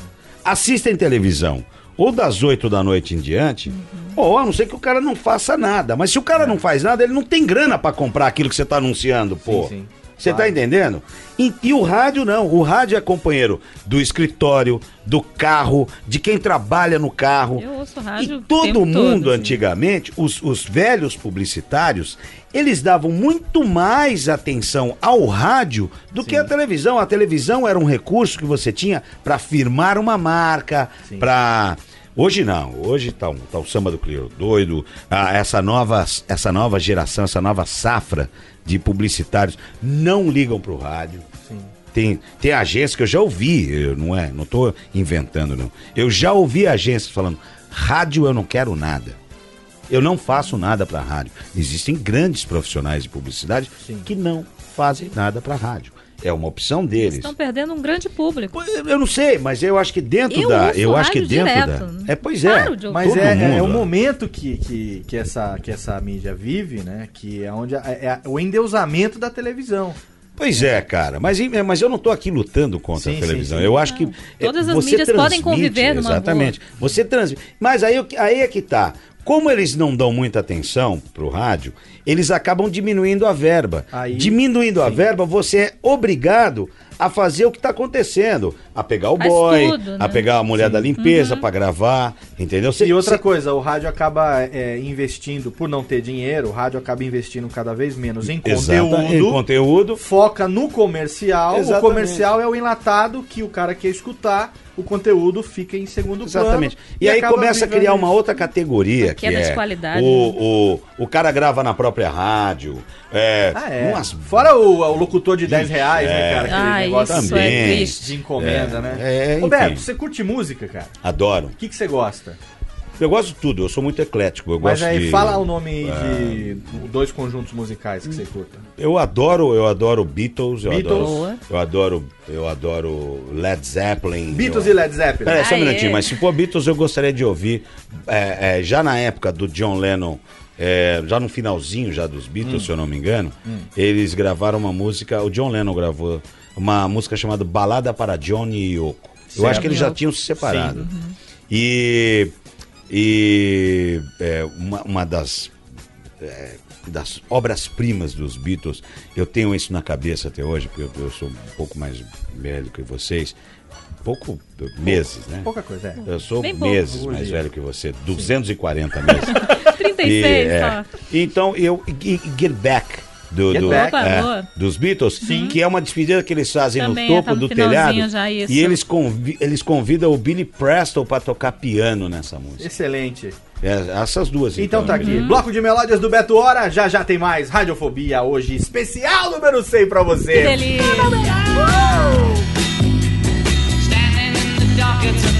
assistem televisão ou das 8 da noite em diante, ou a não ser que o cara não faça nada. Mas se o cara não faz nada, ele não tem grana pra comprar aquilo que você tá anunciando, pô. sim. Você tá Claro. entendendo? E, e o rádio não. O rádio é companheiro do escritório, do carro, de quem trabalha no carro. Eu ouço rádio E todo mundo, todo. antigamente, os, os velhos publicitários, eles davam muito mais atenção ao rádio do que à televisão. A televisão era um recurso que você tinha para firmar uma marca, para Hoje não, hoje tá, um- tá o samba do Clio doido, ah, essa, nova, essa nova geração, essa nova safra de publicitários não ligam pro rádio. Tem, tem agência que eu já ouvi, eu não é, não tô inventando não. Eu já ouvi agências falando, rádio eu não quero nada. Eu não faço nada para rádio. Existem grandes profissionais de publicidade que não fazem nada para rádio. É uma opção deles. Estão perdendo um grande público. Eu não sei, mas eu acho que dentro Eu da, eu acho que dentro direto. da, é pois é. Ouvir. Mas é, é- é mundo, o ó. momento que, que, que, essa, que essa mídia vive, né? Que é onde é, é o endeusamento da televisão. Pois é, cara, mas, mas eu não tô aqui lutando contra Sim, a televisão. sim, sim. Eu acho que é, Todas as você mídias podem conviver numa Exatamente. Você transmite. Mas aí, o aí é que tá. Como eles não dão muita atenção pro rádio, eles acabam diminuindo a verba. Aí- diminuindo a verba, você é obrigado a fazer o que tá acontecendo, a pegar o Faz boy, tudo, a né? pegar a mulher da limpeza pra gravar, entendeu? Cê- e outra cê- coisa, o rádio acaba é, investindo, por não ter dinheiro, o rádio acaba investindo cada vez menos em Exata- conteúdo. em conteúdo. Foca no comercial. Exatamente. O comercial é o enlatado que o cara quer escutar, o conteúdo fica em segundo Exatamente. plano. E, aí começa a criar uma outra categoria Uma que é de qualidade, o, o, o cara grava na própria rádio. É, Ah, é. umas- Fora o, o locutor de 10 reais, né, É. cara? Aquele Ah, negócio isso Também. é triste. de encomenda, É, né? é. Roberto, você curte música, cara? Adoro. O que, que você gosta? Eu gosto de tudo, eu sou muito eclético. Eu Mas gosto aí, de, fala o nome de dois conjuntos musicais que você curta. Eu adoro, eu adoro Beatles, eu Beatles. adoro. Eu adoro, eu adoro Led Zeppelin. Beatles eu... e Led Zeppelin. Peraí, só um minutinho, mas se for Beatles, eu gostaria de ouvir, é, é, já na época do John Lennon, é, já no finalzinho já dos Hum. Beatles, se eu não me engano, eles gravaram uma música, o John Lennon gravou uma música chamada Balada para Johnny e Yoko. Eu acho que eles já tinham se separado. E, e é, uma, uma das é, das obras-primas dos Beatles. Eu tenho isso na cabeça até hoje, porque eu, eu sou um pouco mais velho que vocês. Pouco meses, né? Pouca coisa, é. Eu sou Bem pouco. meses mais Hoje. velho que você, 240 meses. 36 E, é. Então, eu. e Get Back. Do, do- é, dos Beatles, que é uma despedida que eles fazem Também, no é, topo tá no do telhado. já. E eles, convi eles convidam o Billy Preston para tocar piano nessa música. Excelente. É, essas duas. Então tá querido. aqui. Bloco de melódias do Beto Hora. Já já tem mais Radiofobia hoje. Especial número 100 pra você. Que delícia. Standing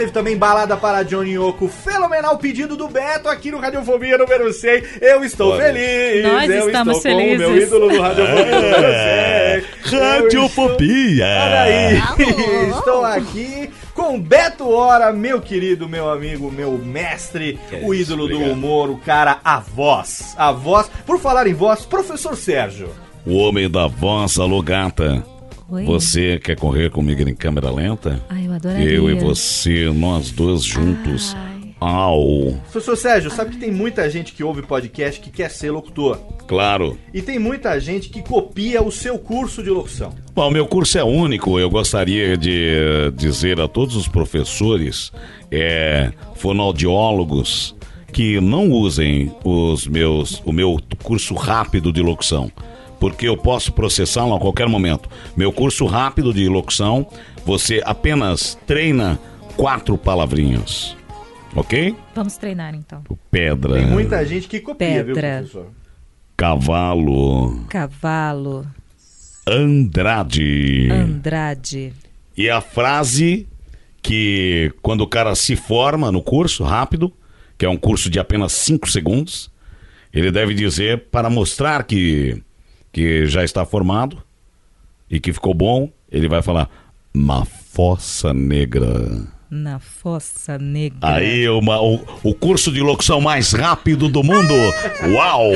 teve também balada para Johnny Oco, Fenomenal pedido do Beto aqui no Radiofobia número 100. Eu estou feliz. Nós eu estamos estou felizes. com o meu ídolo do Radiofobia número 100. Radiofobia. Estou... Olha aí. estou aqui com Beto Hora, meu querido, meu amigo, meu mestre, o ídolo isso, do humor, o cara, a voz. A voz. Por falar em voz, professor Sérgio. O homem da voz, alô gata. Oi? Você quer correr comigo em câmera lenta? Ai, eu adoraria. Eu e você, nós dois juntos. Ai. Au. Professor Sérgio, sabe que tem muita gente que ouve podcast que quer ser locutor? Claro. E tem muita gente que copia o seu curso de locução. Bom, o meu curso é único. Eu gostaria de dizer a todos os professores, é, fonoaudiólogos, que não usem os meus, o meu curso rápido de locução porque eu posso processá-lo a qualquer momento. Meu curso rápido de locução, você apenas treina quatro palavrinhas. Ok? Vamos treinar então. Pedra, Tem muita gente que copia, viu, Pedra. professor? cavalo, Cavalo, Andrade. Andrade. E a frase que quando o cara se forma no curso rápido, que é um curso de apenas 5 segundos, ele deve dizer para mostrar que, que já está formado e que ficou bom, ele vai falar na fossa negra. Na fossa negra. Aí uma, o, o curso de locução mais rápido do mundo. Uau!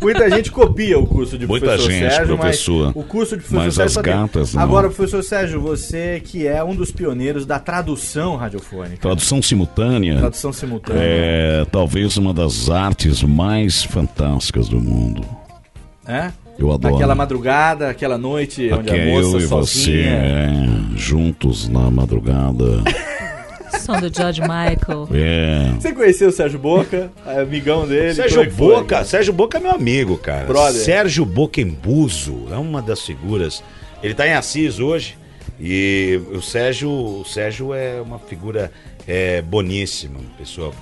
Muita gente copia o curso de Muita professor gente, Sérgio, professor. mas o curso de professor Mas Sérgio as gatas, não. Agora, professor Sérgio, você que é um dos pioneiros da tradução radiofônica. Tradução simultânea. Tradução simultânea. É talvez uma das artes mais fantásticas do mundo. É? Eu adoro. Aquela madrugada, aquela noite onde Aqui a é moça eu e você, sozinha... é, juntos na madrugada. Som do George Michael. É. Você conheceu o Sérgio Boca, amigão dele? Sérgio como é que foi? Boca, Sérgio Boca é meu amigo, cara. Brother. Sérgio Boquembuso é uma das figuras. Ele tá em Assis hoje e o Sérgio, o Sérgio é uma figura é, boníssima, uma pessoa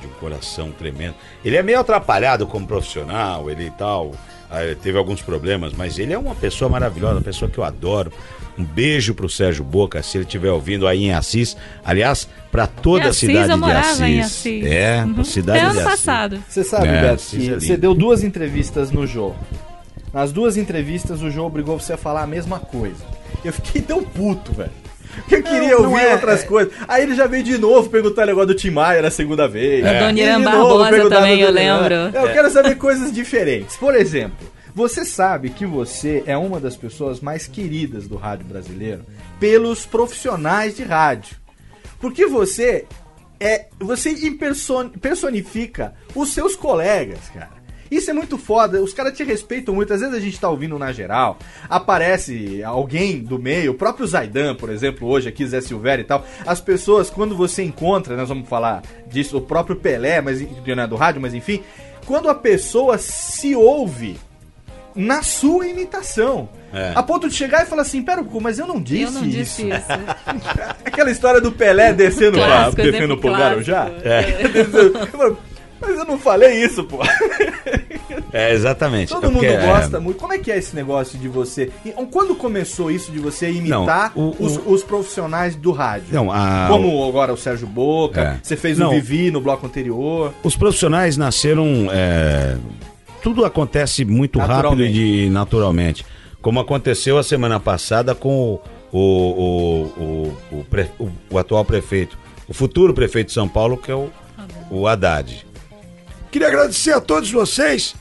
de um coração tremendo. Ele é meio atrapalhado como profissional, ele e tal. Ah, ele teve alguns problemas, mas ele é uma pessoa maravilhosa, uma pessoa que eu adoro. Um beijo pro Sérgio Boca, se ele estiver ouvindo aí em Assis. Aliás, para toda Em a Assis, cidade eu de Assis. em Assis. É, Uhum. cidade Até de ano Assis. passado. Você sabe, É, Beto, Assis que é você deu duas entrevistas no Jô. Nas duas entrevistas, o Jô obrigou você a falar a mesma coisa. Eu fiquei tão puto, velho. Eu queria Não, não ouvir é- outras coisas. Aí ele já veio de novo perguntar o negócio do Tim Maia na segunda vez. A Dona Irã de Barbosa também, eu lembro. Eu quero saber coisas diferentes. Por exemplo, você sabe que você é uma das pessoas mais queridas do rádio brasileiro pelos profissionais de rádio. Porque você é. Você personifica os seus colegas, cara. Isso é muito foda, os caras te respeitam muito. Às vezes a gente tá ouvindo na geral, aparece alguém do meio, o próprio Zaidan, por exemplo, hoje aqui, Zé Silvério e tal. As pessoas, quando você encontra, nós vamos falar disso, o próprio Pelé, mas é do rádio, mas enfim, quando a pessoa se ouve na sua imitação. É. A ponto de chegar e falar assim, pera, mas eu não disse Eu não disse isso. isso. Aquela história do Pelé descendo, pra, Clássico, descendo exemplo pro clássico. É. Mas eu não falei isso, pô. É, exatamente. Todo É mundo porque, é, gosta muito. Como é que é esse negócio de você... Quando começou isso de você imitar Não, o- os, o- os profissionais do rádio? Não, a- Como agora o Sérgio Boca, É. você fez Não. o Vivi no bloco anterior. Os profissionais nasceram. é, tudo acontece muito rápido Naturalmente. e naturalmente. Como aconteceu a semana passada com o, o, o, o, pre- o- o atual prefeito, o futuro prefeito de São Paulo, que é o, o Haddad. Queria agradecer a todos vocês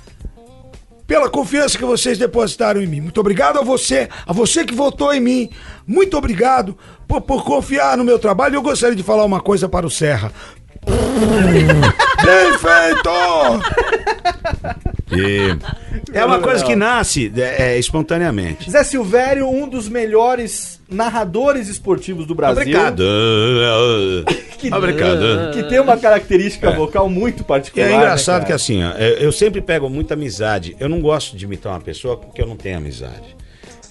pela confiança que vocês depositaram em mim. Muito obrigado a você, a você que votou em mim. Muito obrigado por, por confiar no meu trabalho. Eu gostaria de falar uma coisa para o Serra. Bem feito! E é uma coisa que nasce é, é, espontaneamente. Zé Silvério, um dos melhores narradores esportivos do Brasil. Obrigado. Que, Obrigado. que tem uma característica É. vocal muito E particular. é engraçado né, que assim, ó, é, eu sempre pego muita amizade. Eu não gosto de imitar uma pessoa com que eu não tenho amizade.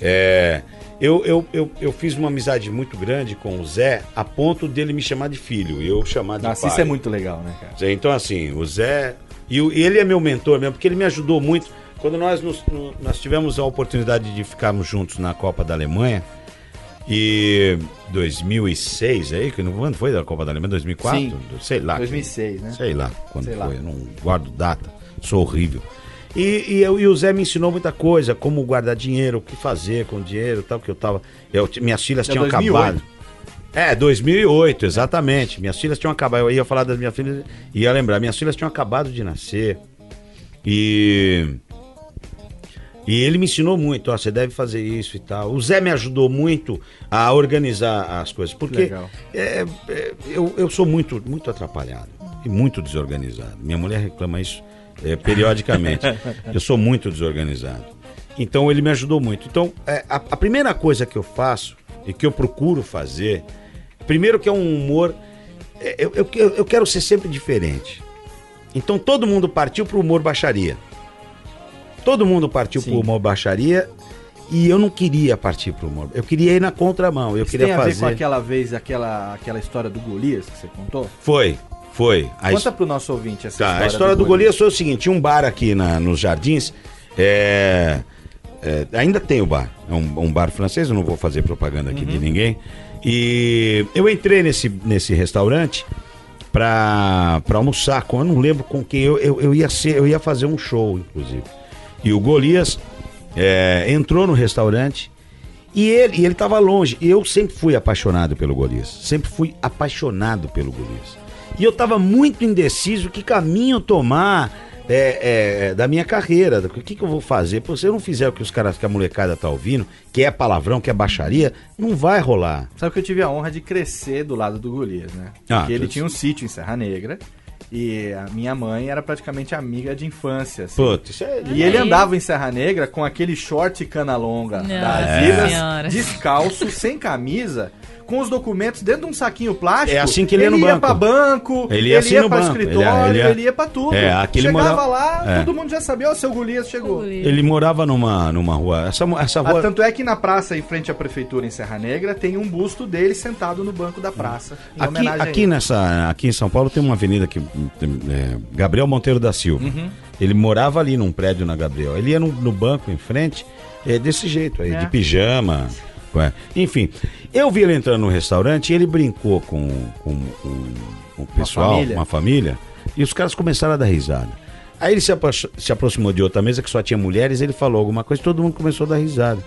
É, eu, eu, eu, eu fiz uma amizade muito grande com o Zé a ponto dele me chamar de filho e eu chamar de Nossa, pai. isso é muito legal, né, cara? Então, assim, o Zé. E ele é meu mentor mesmo, porque ele me ajudou muito. Quando nós, nos- no- nós tivemos a oportunidade de ficarmos juntos na Copa da Alemanha, e 2006 aí, que não quando foi da Copa da Alemanha? 2004? Sim. Sei lá. 2006, né? Sei lá quando Sei lá. foi, eu não guardo data, sou horrível. E, e, eu- e o Zé me ensinou muita coisa, como guardar dinheiro, o que fazer com dinheiro, tal, que eu tava. Eu, minhas filhas É tinham 2008. acabado. É, 2008, exatamente. Minhas filhas tinham acabado. Eu ia falar das minhas filhas, ia lembrar. Minhas filhas tinham acabado de nascer. E. E ele me ensinou muito, ó, você deve fazer isso e tal. O Zé me ajudou muito a organizar as coisas, porque é, é, eu, eu sou muito, muito atrapalhado e muito desorganizado. Minha mulher reclama isso é, periodicamente. eu sou muito desorganizado. Então ele me ajudou muito. Então é, a, a primeira coisa que eu faço e que eu procuro fazer, primeiro que é um humor, é, eu, eu, eu quero ser sempre diferente. Então todo mundo partiu pro humor baixaria. Todo mundo partiu pro humor baixaria e eu não queria partir pro humor. Eu queria ir na contramão. Eu Isso queria tem a ver fazer. com aquela vez, aquela, aquela história do Golias que você contou? Foi, foi. A Conta pro nosso ouvinte essa Tá, história. a história do Golias foi o seguinte: tinha um bar aqui na, nos Jardins. é, é, ainda tem o bar. É um, um bar francês, eu não vou fazer propaganda aqui de ninguém. E eu entrei nesse, nesse restaurante pra, pra almoçar. Com, eu não lembro com quem. Eu, eu, eu ia ser, eu ia fazer um show, inclusive. E o Golias é, entrou no restaurante. E ele, e ele tava longe. E eu sempre fui apaixonado pelo Golias. Sempre fui apaixonado pelo Golias. E eu tava muito indeciso que caminho tomar é, é, da minha carreira. O que, que eu vou fazer? Pô, se eu não fizer o que os caras, que a molecada tá ouvindo, que é palavrão, que é baixaria, não vai rolar. Sabe que eu tive a honra de crescer do lado do Golias, né? Ah, Porque ele tinha um sítio em Serra Negra. E a minha mãe era praticamente amiga de infância. assim. Putz, isso é- E ele andava em Serra Negra com aquele short cana longa das ilhas, Senhora. descalço, sem camisa, com os documentos dentro de um saquinho plástico. É assim que ele ia no ia banco. pra banco, Ele ia assim no pra banco. escritório, Ele ele ia- ia, pra tudo. É, aqui ele Chegava morava- lá, é. todo mundo já sabia, ó, seu Golias chegou. Ele morava numa, numa rua. Essa, essa Ah, rua. tanto é que na praça, em frente à prefeitura em Serra Negra, tem um busto dele sentado no banco da praça. Em Aqui, homenagem a aqui, ele. nessa, aqui em São Paulo tem uma avenida que. é, Gabriel Monteiro da Silva. Uhum. Ele morava ali num prédio na Gabriel. Ele ia no, no banco em frente, é, desse jeito aí, É. de pijama. ué. Enfim, eu vi ele entrando no restaurante e ele brincou com, com, com- com o pessoal, família. uma família, e os caras começaram a dar risada. Aí ele se, apro- se aproximou de outra mesa que só tinha mulheres, ele falou alguma coisa, todo mundo começou a dar risada.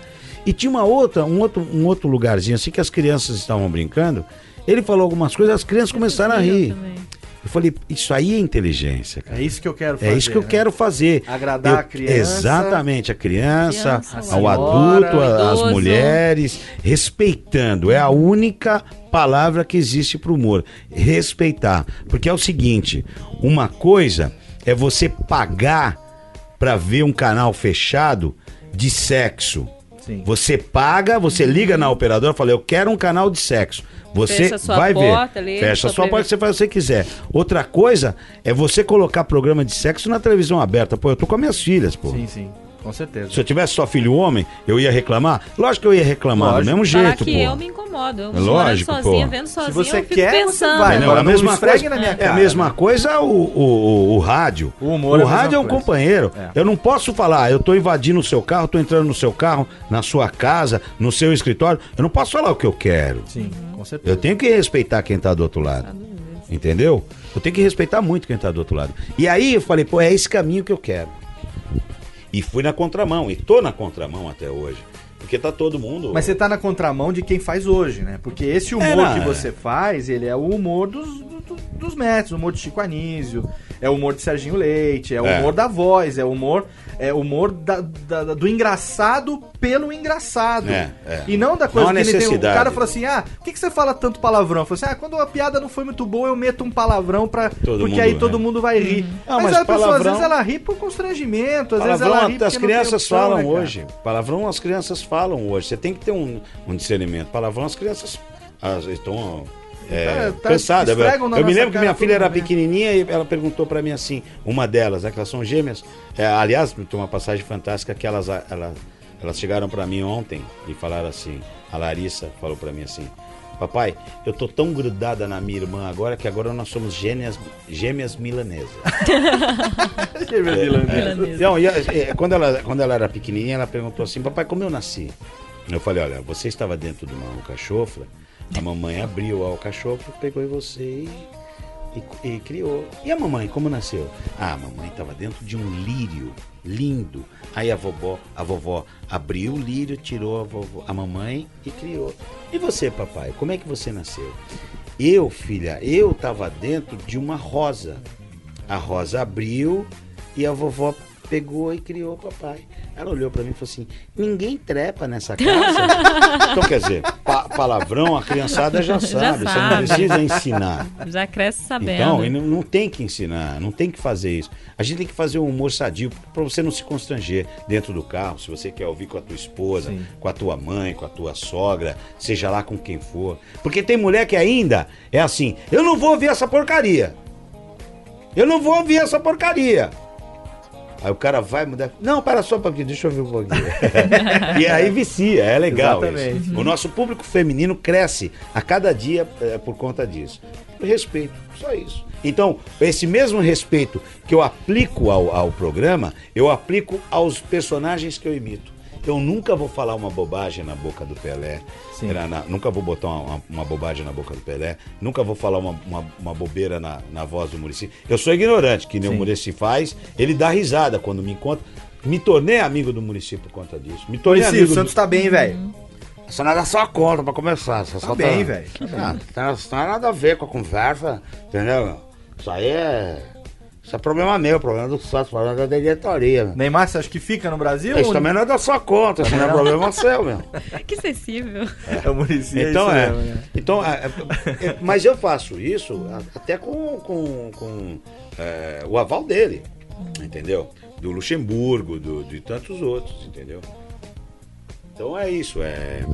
E tinha uma outra, um outro, um outro lugarzinho assim que as crianças estavam brincando. Ele falou algumas coisas, as crianças começaram a rir. Eu falei, isso aí é inteligência, cara. É isso que eu quero fazer. É isso que eu né? quero fazer. Agradar Eu- a criança. Exatamente, a criança, Criança, ao senhora, adulto, a- as mulheres, respeitando. É a única palavra que existe para o humor. Respeitar. Porque é o seguinte: uma coisa é você pagar para ver um canal fechado de sexo. Sim. Você paga, você liga na operadora e fala, eu quero um canal de sexo. Você Fecha sua vai porta ver. ali, Fecha sua sua porta, você faz o que você quiser. Outra coisa é você colocar programa de sexo na televisão aberta. Pô, eu tô com as minhas filhas, pô. Sim, sim, com certeza. Se eu tivesse só filho homem, eu ia reclamar? Lógico que eu ia reclamar Lógico. do mesmo Falar jeito, que pô. eu me incomodo. Eu É lógico, sozinha, pô. vendo sozinha, você eu fico quer, você pensando. vai. Entendeu? Agora a não mesma coisa, na minha é a cara, mesma coisa o, o, o, o rádio. O humor é a mesma rádio é um coisa. companheiro. É. Eu não posso falar, eu tô invadindo o seu carro, tô entrando no seu carro, na sua casa, no seu escritório. Eu não posso falar o que eu quero. Sim, com certeza. Eu tenho que respeitar quem tá do outro lado. Entendeu? Eu tenho que respeitar muito quem tá do outro lado. E aí eu falei, pô, é esse caminho que eu quero. E fui na contramão, e tô na contramão até hoje. Porque tá todo mundo. Mas você tá na contramão de quem faz hoje, né? Porque esse humor não, que é. você faz, ele é o humor dos, do- dos mestres, o humor de Chico Anísio, é o humor de Serginho Leite, é o É. humor da voz, é o humor, é o humor da- da- da- do engraçado pelo engraçado. É, é. E não da coisa Não que ele tem. O cara falou assim: ah, por que, que você fala tanto palavrão? Falei assim: ah, quando a piada não foi muito boa, eu meto um palavrão pra. Todo porque mundo, aí né? todo mundo vai rir. Ah, mas, mas a pessoa, às palavrão- vezes, ela ri por constrangimento, às vezes Palavrão ela ri as porque não crianças opção, falam né, hoje. Palavrão as crianças falam hoje. Você tem que ter um, um discernimento. Palavrão as crianças as, estão é, Tá- tá- cansadas. Eu, eu me lembro que minha filha era momento. pequenininha e ela perguntou pra mim assim, uma delas, né, que elas são gêmeas. É, aliás, tem uma passagem fantástica que elas, elas, elas chegaram pra mim ontem e falaram assim, a Larissa falou pra mim assim, Papai, eu tô tão grudada na minha irmã agora que agora nós somos gêmeas, gêmeas milanesas. Gêmeas milanesas. Não, e, é, quando, ela, quando ela era pequenininha, ela perguntou assim, papai, como eu nasci? Eu falei, olha, você estava dentro de uma alcachofra, a mamãe abriu a alcachofra, pegou em você e, e- e criou. E a mamãe, como nasceu? Ah, a mamãe estava dentro de um lírio lindo. Aí a vovó, a vovó abriu o lírio, tirou a, vovó, a mamãe e criou. E você, papai, como é que você nasceu? Eu, filha, eu estava dentro de uma rosa. A rosa abriu e a vovó pegou e criou o papai. Ela olhou pra mim e falou assim: ninguém trepa nessa casa. então, quer dizer, pa- palavrão a criançada já Já sabe, você não sabe. precisa ensinar. Já cresce sabendo. Então, e não, não tem que ensinar, não tem que fazer isso. A gente tem que fazer um humor sadio para você não se constranger dentro do carro, se você quer ouvir com a tua esposa, Sim. com a tua mãe, com a tua sogra, seja lá com quem for. Porque tem mulher que ainda é assim, eu não vou ouvir essa porcaria. Eu não vou ouvir essa porcaria. Aí o cara vai mudar. Não, para só um pouquinho, deixa eu ouvir um pouquinho. e aí vicia, é legal Exatamente. isso. O nosso público feminino cresce a cada dia é, por conta disso. Respeito, só isso. Então, esse mesmo respeito que eu aplico ao, ao programa, eu aplico aos personagens que eu imito. Eu nunca vou falar uma bobagem na boca do Pelé. Na- na- nunca vou botar uma, uma bobagem na boca do Pelé. Nunca vou falar uma, uma, uma bobeira na, na voz do Murici. Eu sou ignorante, que nem o Murici faz. Ele dá risada quando me encontra. Me tornei amigo do Murici por conta disso. Me tornei Muricy, amigo o Santos do... tá bem, velho. Isso não é da sua conta pra começar. Tá só bem, velho. Ah, Não, tem- não tem nada a ver com a conversa, entendeu? Isso aí é. Isso é problema meu, problema do Santos, problema da diretoria. Neymar, você acha que fica no Brasil? Isso ou- também não é da sua conta, isso não é não. problema seu, meu. Que sensível. É o Muricy, Então isso é. mesmo, né? Então, é, é, é, mas eu faço isso até com, com, com, é, o aval dele, entendeu? Do Luxemburgo, do, de tantos outros, entendeu? Então é isso, é.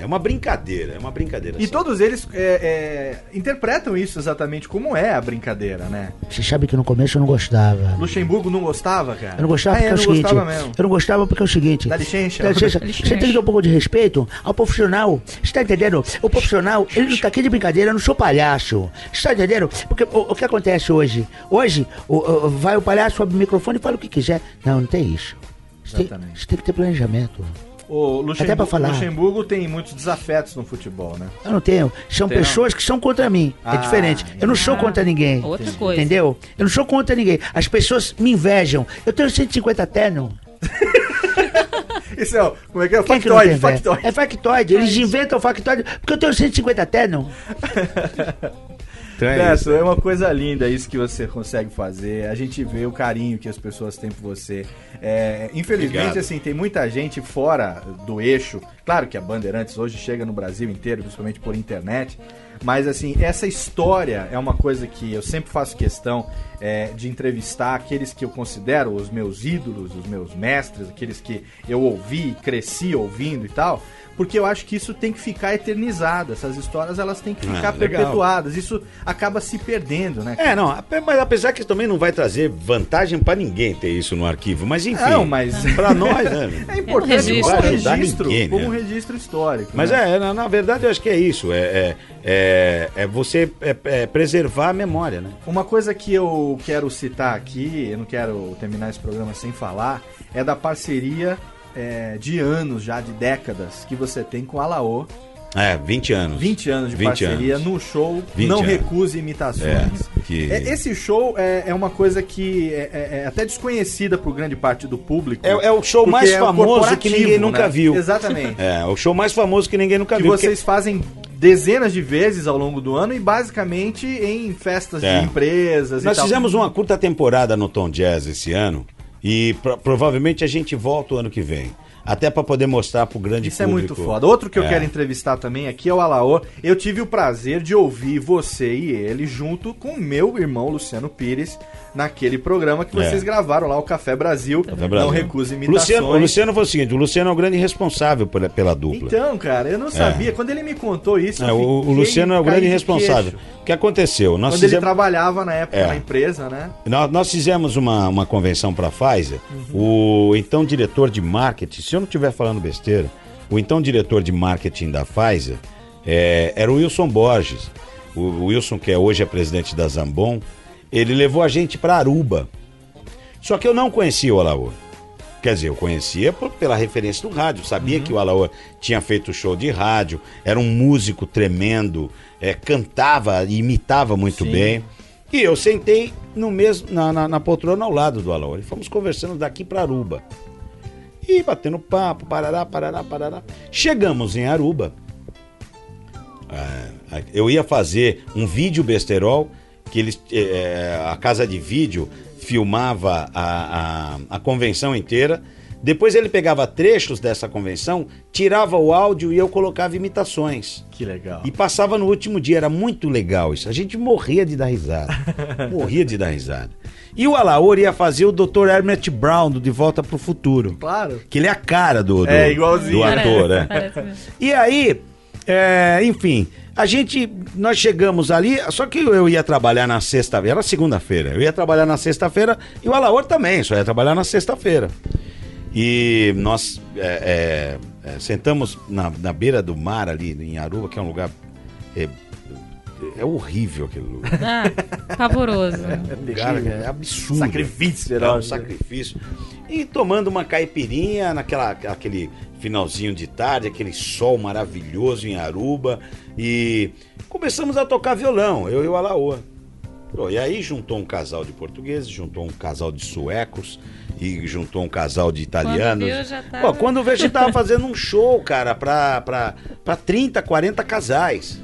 É uma brincadeira, é uma brincadeira. E assim. todos eles é, é, interpretam isso exatamente como é a brincadeira, né? Você sabe que no começo eu não gostava. Luxemburgo não gostava, cara? Eu não gostava ah, porque é, é, o não seguinte. gostava mesmo. Eu não gostava porque é o seguinte. Dá licença. Dá licença. Você tem que ter um pouco de respeito ao profissional. Você tá entendendo? O profissional, ele não tá aqui de brincadeira, eu não sou palhaço. Você tá entendendo? Porque o, o que acontece hoje? Hoje, o- o- vai o palhaço, abre o microfone e fala o que quiser. Não, não tem isso. Você tem, Exatamente. você tem que ter planejamento. O Até Luxemburgo, pra falar. Luxemburgo tem muitos desafetos no futebol, né? Eu não tenho. São Tem, não? pessoas que são contra mim. Ah, é diferente. Eu não sou contra ninguém. Outra coisa. Entendeu? Eu não sou contra ninguém. As pessoas me invejam. Eu tenho 150 terno. Isso é, o- como é que é? Quem que não Factoide, inveja? factoide. É factoide. Eles inventam factoide porque eu tenho 150 terno. Então é isso. é uma coisa linda isso que você consegue fazer. A gente vê o carinho que as pessoas têm por você. É, infelizmente, Obrigado. assim, tem muita gente fora do eixo. Claro que a Bandeirantes hoje chega no Brasil inteiro, principalmente por internet. Mas, assim, essa história é uma coisa que eu sempre faço questão é, de entrevistar aqueles que eu considero os meus ídolos, os meus mestres, aqueles que eu ouvi, cresci ouvindo e tal. Porque eu acho que isso tem que ficar eternizado. Essas histórias elas têm que Ah, ficar legal. perpetuadas. Isso acaba se perdendo, né? É, não, mas apesar que também não vai trazer vantagem pra ninguém ter isso no arquivo, mas enfim. Não, mas- Pra nós, né? É importante como Não vai ajudar registro, ninguém, como um né? registro histórico. Mas né? é, na, na verdade eu acho que é isso. É, é, é, é você é, é preservar a memória, né? Uma coisa que eu quero citar aqui, eu não quero terminar esse programa sem falar, é da parceria é, de anos já, de décadas, que você tem com a Laô. É, 20 anos. 20 anos de 20 parceria anos. no show 20 Não anos. Recuse Imitações. É, que- É, Esse show é, é uma coisa que é, é- é até desconhecida por grande parte do público. É, é o show porque mais famoso que ninguém nunca né? viu. Exatamente. É, o show mais famoso que ninguém nunca que viu. vocês fazem dezenas de vezes ao longo do ano e basicamente em festas de empresas Nós fizemos uma curta temporada no Tom Jazz esse ano e pro- provavelmente a gente volta o ano que vem. Até pra poder mostrar pro grande Isso é público. muito foda. Outro que eu É. quero entrevistar também aqui é o Alaô. Eu tive o prazer de ouvir você e ele junto com o meu irmão Luciano Pires naquele programa que vocês É. gravaram lá, o Café Brasil. Brasil. Não recuse O imitações. Luciano, o Luciano foi o seguinte: o Luciano é o grande responsável pela, pela dupla. Então, cara, eu não sabia. Quando ele me contou isso, É, o, o Luciano é o grande de responsável. O que aconteceu? Nós Quando ele fizemos, trabalhava na época É. na empresa, né? nós, nós fizemos uma, uma convenção para a Pfizer. O então diretor de marketing, eu não estiver falando besteira, o então diretor de marketing da Pfizer é, era o Wilson Borges. O, Wilson, que é hoje é presidente da Zambon, ele levou a gente para Aruba. Só que eu não conhecia o Alaor. Quer dizer, eu conhecia por- pela referência do rádio, sabia que o Alaor tinha feito show de rádio, era um músico tremendo, é, cantava e imitava muito Sim. bem. E eu sentei no mesmo, na, na, na poltrona ao lado do Alaor. E fomos conversando daqui para Aruba. E batendo papo, parará, parará, parará. Chegamos em Aruba. Ah, eu ia fazer um vídeo besterol, que eles, eh, a casa de vídeo filmava a, a, a convenção inteira. Depois ele pegava trechos dessa convenção, tirava o áudio e eu colocava imitações. Que legal. E passava no último dia, era muito legal isso. A gente morria de dar risada. morria de dar risada. E o Alaor ia fazer o Dr. Emmett Brown do De Volta pro Futuro. Claro. Que ele é a cara do, do, É, igualzinho. do ator, Parece, né? E aí, é, enfim, A gente, nós chegamos ali, só que eu ia trabalhar na sexta-feira, era segunda-feira, eu ia trabalhar na sexta-feira e o Alaor também, só ia trabalhar na sexta-feira. E nós é, é, é, sentamos na, na beira do mar ali em Aruba, que é um lugar. É, é horrível aquele lugar. Ah, pavoroso. lugar é absurdo. Sacrifício, É né? um sacrifício. E tomando uma caipirinha naquela aquele finalzinho de tarde, aquele sol maravilhoso em Aruba. E começamos a tocar violão, eu e o Alaô. Pô, E aí juntou um casal de portugueses, juntou um casal de suecos e juntou um casal de italianos. viu, já tava- Pô, quando veio, a gente tava fazendo um show, cara, pra, pra, pra 30, 40 casais.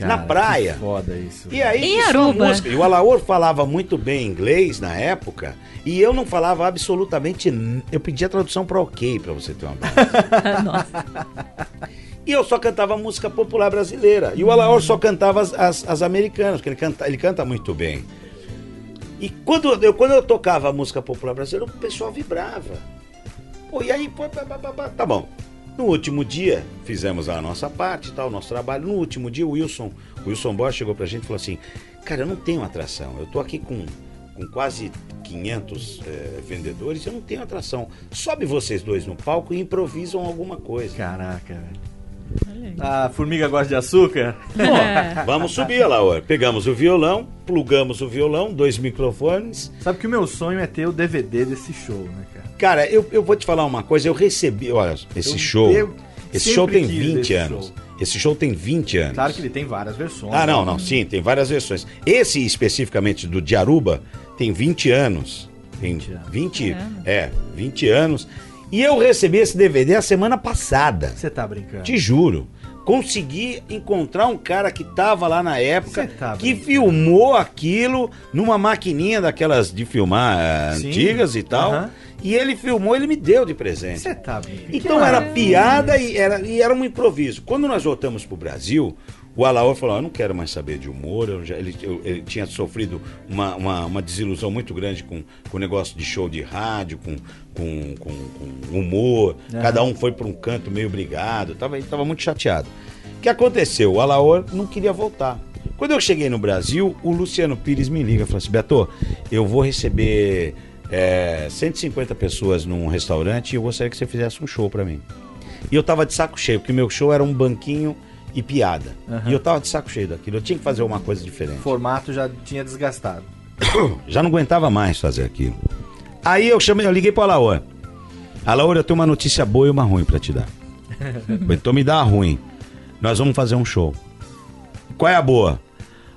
Na Cara, praia. que Foda isso. E aí, Em Aruba. música. E o Alaor falava muito bem inglês na época, e eu não falava absolutamente. Eu pedia tradução para ok, para você ter uma base. Nossa. E eu só cantava música popular brasileira. E o Alaor só cantava as, as, as americanas, porque ele canta, ele canta muito bem. E quando eu, quando eu tocava a música popular brasileira, o pessoal vibrava. Pô, e aí, pô, tá bom. No último dia, fizemos a nossa parte e tal, o nosso trabalho. No último dia, o Wilson, o Wilson Bosch chegou pra gente e falou assim: Cara, eu não tenho atração. Eu tô aqui com, com quase 500 eh, vendedores, eu não tenho atração. Sobe vocês dois no palco e improvisam alguma coisa. Caraca, velho. A formiga gosta de açúcar? É. Vamos subir, Laura. Pegamos o violão, plugamos o violão, dois microfones. Sabe que o meu sonho é ter o DVD desse show, né, cara? Cara, eu, eu vou te falar uma coisa, eu recebi, olha, esse Eu- show, eu esse show tem quis 20 esse anos. show. Esse show tem 20 anos. Claro que ele tem várias versões. Ah, não, né? não, sim, tem várias versões. Esse especificamente do de Aruba tem 20 anos. Tem 20 anos. 20, é, 20 anos. E eu recebi esse DVD a semana passada. Você tá brincando. Te juro. Consegui encontrar um cara que tava lá na época, tá que filmou aquilo numa maquininha daquelas de filmar eh, Sim. antigas e tal. E ele filmou, ele me deu de presente. Você tá brincando. Então era maravilha. piada e era, e era um improviso. Quando nós voltamos pro Brasil, o Alaor falou: Eu não quero mais saber de humor. eu já- ele, eu- ele tinha sofrido uma, uma, uma desilusão muito grande com com o negócio de show de rádio, com, com, com, com humor. Cada um foi para um canto meio brigado. Tava, ele tava muito chateado. O que aconteceu? O Alaor não queria voltar. Quando eu cheguei no Brasil, o Luciano Pires me liga e falou assim: Beto, eu vou receber é, 150 pessoas num restaurante e eu gostaria que você fizesse um show pra mim. E eu tava de saco cheio, porque meu show era um banquinho e piada. Aham. E eu tava de saco cheio daquilo. Eu tinha que fazer uma coisa diferente. O formato já tinha desgastado. Já não aguentava mais fazer aquilo. Aí eu chamei, eu liguei pro Alaor. Alaor, eu tenho uma notícia boa e uma ruim pra te dar. então me dá a ruim. Nós vamos fazer um show. Qual é a boa?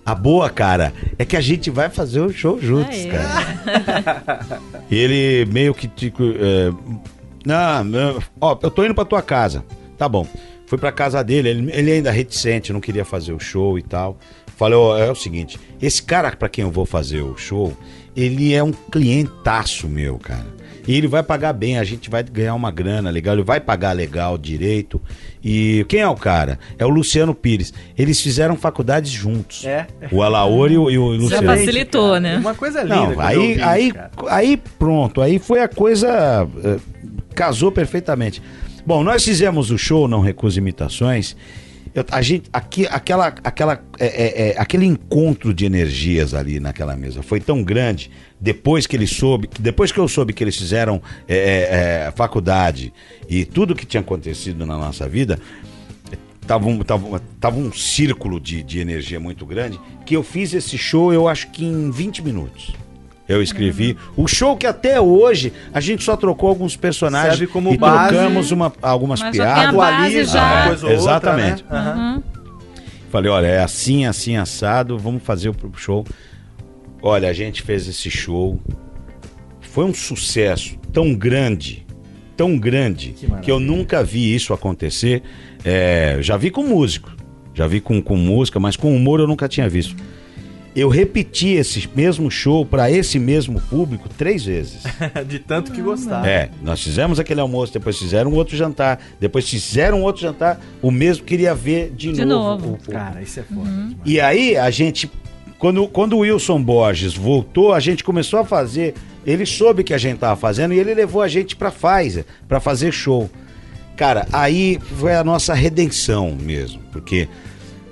A boa, cara, é que a gente vai fazer o show juntos, Aê. cara. E ele meio que tipo. é, não, não, ó, eu tô indo pra tua casa. Tá bom. Fui pra casa dele, ele, ele ainda reticente, não queria fazer o show e tal. Falei, ó, é o seguinte, esse cara pra quem eu vou fazer o show, ele é um clientaço meu, cara. E ele vai pagar bem, a gente vai ganhar uma grana legal, ele vai pagar legal, direito. E quem é o cara? É o Luciano Pires. Eles fizeram faculdades juntos. É. O Alaor e o, e o Já Luciano. facilitou, cara. né? Uma coisa linda. Não, aí, aí, cara. aí pronto, aí foi a coisa. eh, casou perfeitamente. Bom, nós fizemos o show Não Recusa Imitações. Eu- a gente, aqui, aquela, aquela, é, é, é, aquele encontro de energias ali naquela mesa foi tão grande. Depois que ele soube, depois que eu soube que eles fizeram é, é, é, faculdade e tudo que tinha acontecido na nossa vida, tava um, tava, tava um círculo de, de energia muito grande que eu fiz esse show, eu acho que em 20 minutos. Eu escrevi. O show que até hoje a gente só trocou alguns personagens Serve como e base. trocamos uma, algumas Mas já tem a piadas. base Atualiza já. uma coisa ou outra, Exatamente. né? Uhum. Falei, olha, é assim, assim, assado, vamos fazer o show. Olha, a gente fez esse show. Foi um sucesso tão grande, tão grande, Que que, eu nunca vi isso acontecer. É, já vi com músico, já vi com, com música, mas com humor eu nunca tinha visto. Eu repeti esse mesmo show para esse mesmo público três vezes. De tanto que gostava. É, nós fizemos aquele almoço, depois fizeram um outro jantar, depois fizeram um outro jantar, o mesmo queria ver de, De novo. novo. o- o- Cara, isso é foda. demais. e aí a gente, quando, quando o Wilson Borges voltou, a gente começou a fazer. Ele soube que a gente tava fazendo e ele levou a gente pra Pfizer pra fazer show. Cara, aí foi a nossa redenção mesmo, porque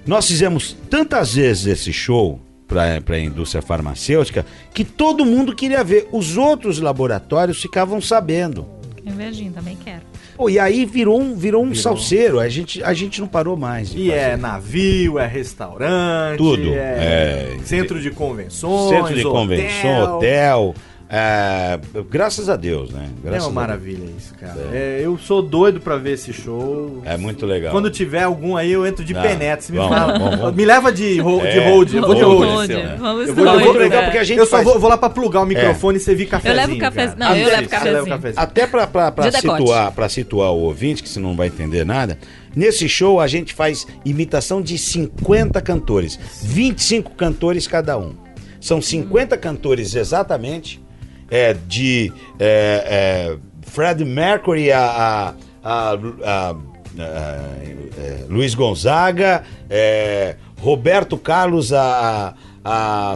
nós fizemos tantas vezes esse show para a indústria farmacêutica que todo mundo queria ver. Os outros laboratórios ficavam sabendo. Invejinho, também quero. Pô, e aí virou um, virou um salseiro. A gente, a gente não parou mais. E é fazer. navio, é restaurante, Tudo, é, é. centro de convenções, Centro de convenção, hotel. É, graças a Deus, né? É Graças uma a maravilha isso, cara. É, eu sou doido pra ver esse show. É muito legal. Quando tiver algum aí, eu entro de Ah, penetra. Me vamos, fala. vamos, vamos. Me leva de, ro de É, hold. Eu vou de hold, né? Vamos Eu vou, eu vou, legal porque a gente eu só faz- vou, vou lá pra plugar o microfone e servir cafezinho. levo cafe- cara. não, eu Ah, levo você cafezinho. cafezinho. Até pra, pra, pra, De decote. situar, pra situar o ouvinte, que se não vai entender nada, nesse show a gente faz imitação de 50 cantores, 25 cantores cada um. São 50 cantores exatamente, é, de é, é, Fred Mercury a, a, a- é, Luiz Gonzaga, é, Roberto Carlos a,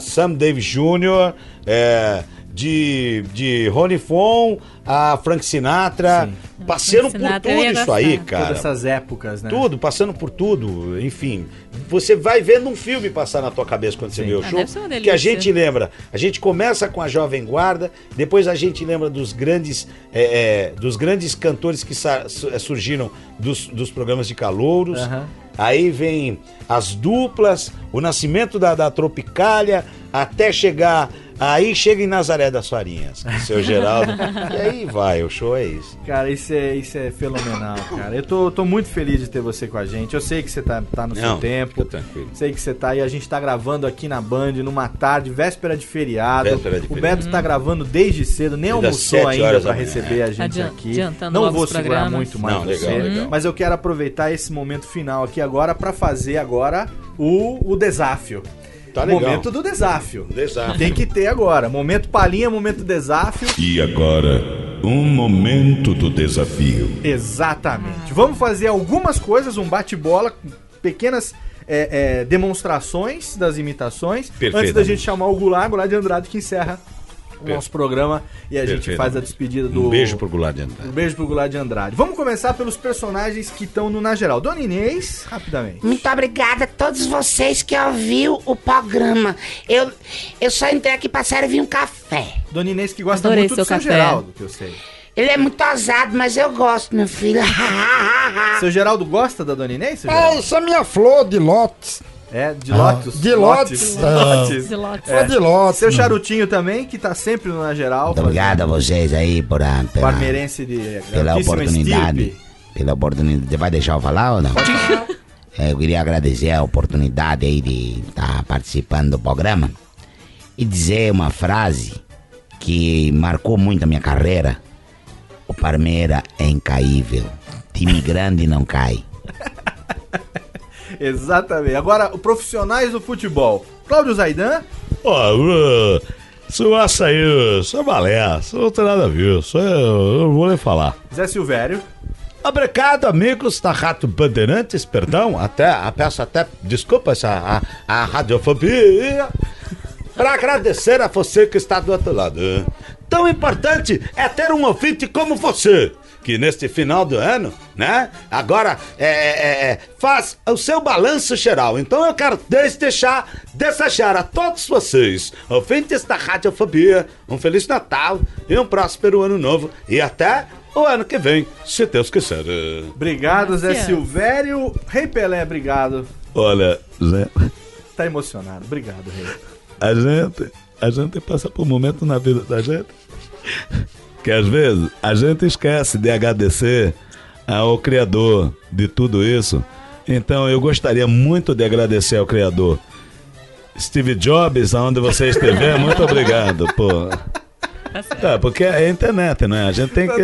Sam Davis Jr., de, de Rony Fon a Frank Sinatra, passando Frank por Sinatra, eu tudo isso aí, Todas cara. essas épocas, né? Tudo, passando por tudo, enfim. Você vai vendo um filme passar na tua cabeça quando você Sim. vê o Ah, show. uma que a gente lembra. A gente começa com a Jovem Guarda, depois a gente lembra dos grandes, é, é, dos grandes cantores que é, surgiram dos, dos programas de calouros. Aham. Aí vem as duplas, o nascimento da, da Tropicália, até chegar. Aí chega em Nazaré das Farinhas, com o seu Geraldo. e aí vai, o show é isso. Cara, isso é, isso é fenomenal, cara. Eu tô, tô muito feliz de ter você com a gente. Eu sei que você tá, tá no seu Não, tempo. fica tranquilo. Sei que você tá aí. A gente tá gravando aqui na Band numa tarde, véspera de feriado. Véspera de o feriado. Beto tá gravando desde cedo, nem Desde almoçou ainda manhã. receber a gente Adian- aqui. adiantando Não vou segurar programas. muito mais Não, legal, você, legal. mas eu quero aproveitar esse momento final aqui agora pra fazer agora o, o desafio. Tá legal. Momento do desafio. Desafio. Tem que ter agora. Momento palhinha, momento desafio. E agora, um momento do desafio. Exatamente. Vamos fazer algumas coisas, um bate-bola, pequenas é, é, demonstrações das imitações. Antes da gente chamar o Goulart, Goulart de Andrade, que encerra o nosso programa e a gente Perfeitamente. faz a despedida do. Um beijo pro Goulart de Andrade. Um beijo pro Goulart de Andrade. Vamos começar pelos personagens que estão no Na Geral. Dona Inês, rapidamente. Muito obrigada a todos vocês que ouviu o programa. Eu, eu só entrei aqui pra servir um café. Dona Inês que gosta Adorei muito seu do seu café. Geraldo, que eu sei. Ele é muito ousado, mas eu gosto, meu filho. Seu Geraldo gosta da Dona Inês, seu É, isso é minha flor de lotes. É, de Lotus. de Lotes. Lotes. Ah. De lotes. Flor de lotes. Seu charutinho também, que tá sempre no Na Geral. Muito obrigado a vocês aí por a, pela, Parmeirense de pela oportunidade. estirpe. Pela oportunidade. Vai deixar eu falar ou não? É, eu queria agradecer a oportunidade aí de estar participando do programa e dizer uma frase que marcou muito a minha carreira. O Parmeira é incaível. Time grande não cai. Exatamente. Agora, os profissionais do futebol. Cláudio Zaidan, Ó, uh, isso açaí, é balé, isso não tem nada a ver, é, eu não vou nem falar. Zé Silvério, Obrigado, amigos da Rádio Bandeirantes, perdão, até, peço até desculpas a, a, a radiofobia, para agradecer a você que está do outro lado. Tão importante é ter um ouvinte como você, que neste final do ano, né, agora é, é, é, faz o seu balanço geral. Então eu quero deixar, desejar a todos vocês, ouvintes da Radiofobia, um Feliz Natal e um próspero Ano Novo e até o ano que vem, se Deus quiser. obrigado, Zé. Silvério. Rei Pelé, obrigado. Olha, Zé, Tá emocionado. Obrigado, Rei. a gente, a gente passa por um momento na vida da gente que às vezes a gente esquece de agradecer ao Criador de tudo isso. Então eu gostaria muito de agradecer ao Criador. Steve Jobs, aonde você estiver, muito obrigado, pô. É, porque é internet, né? A gente tem que.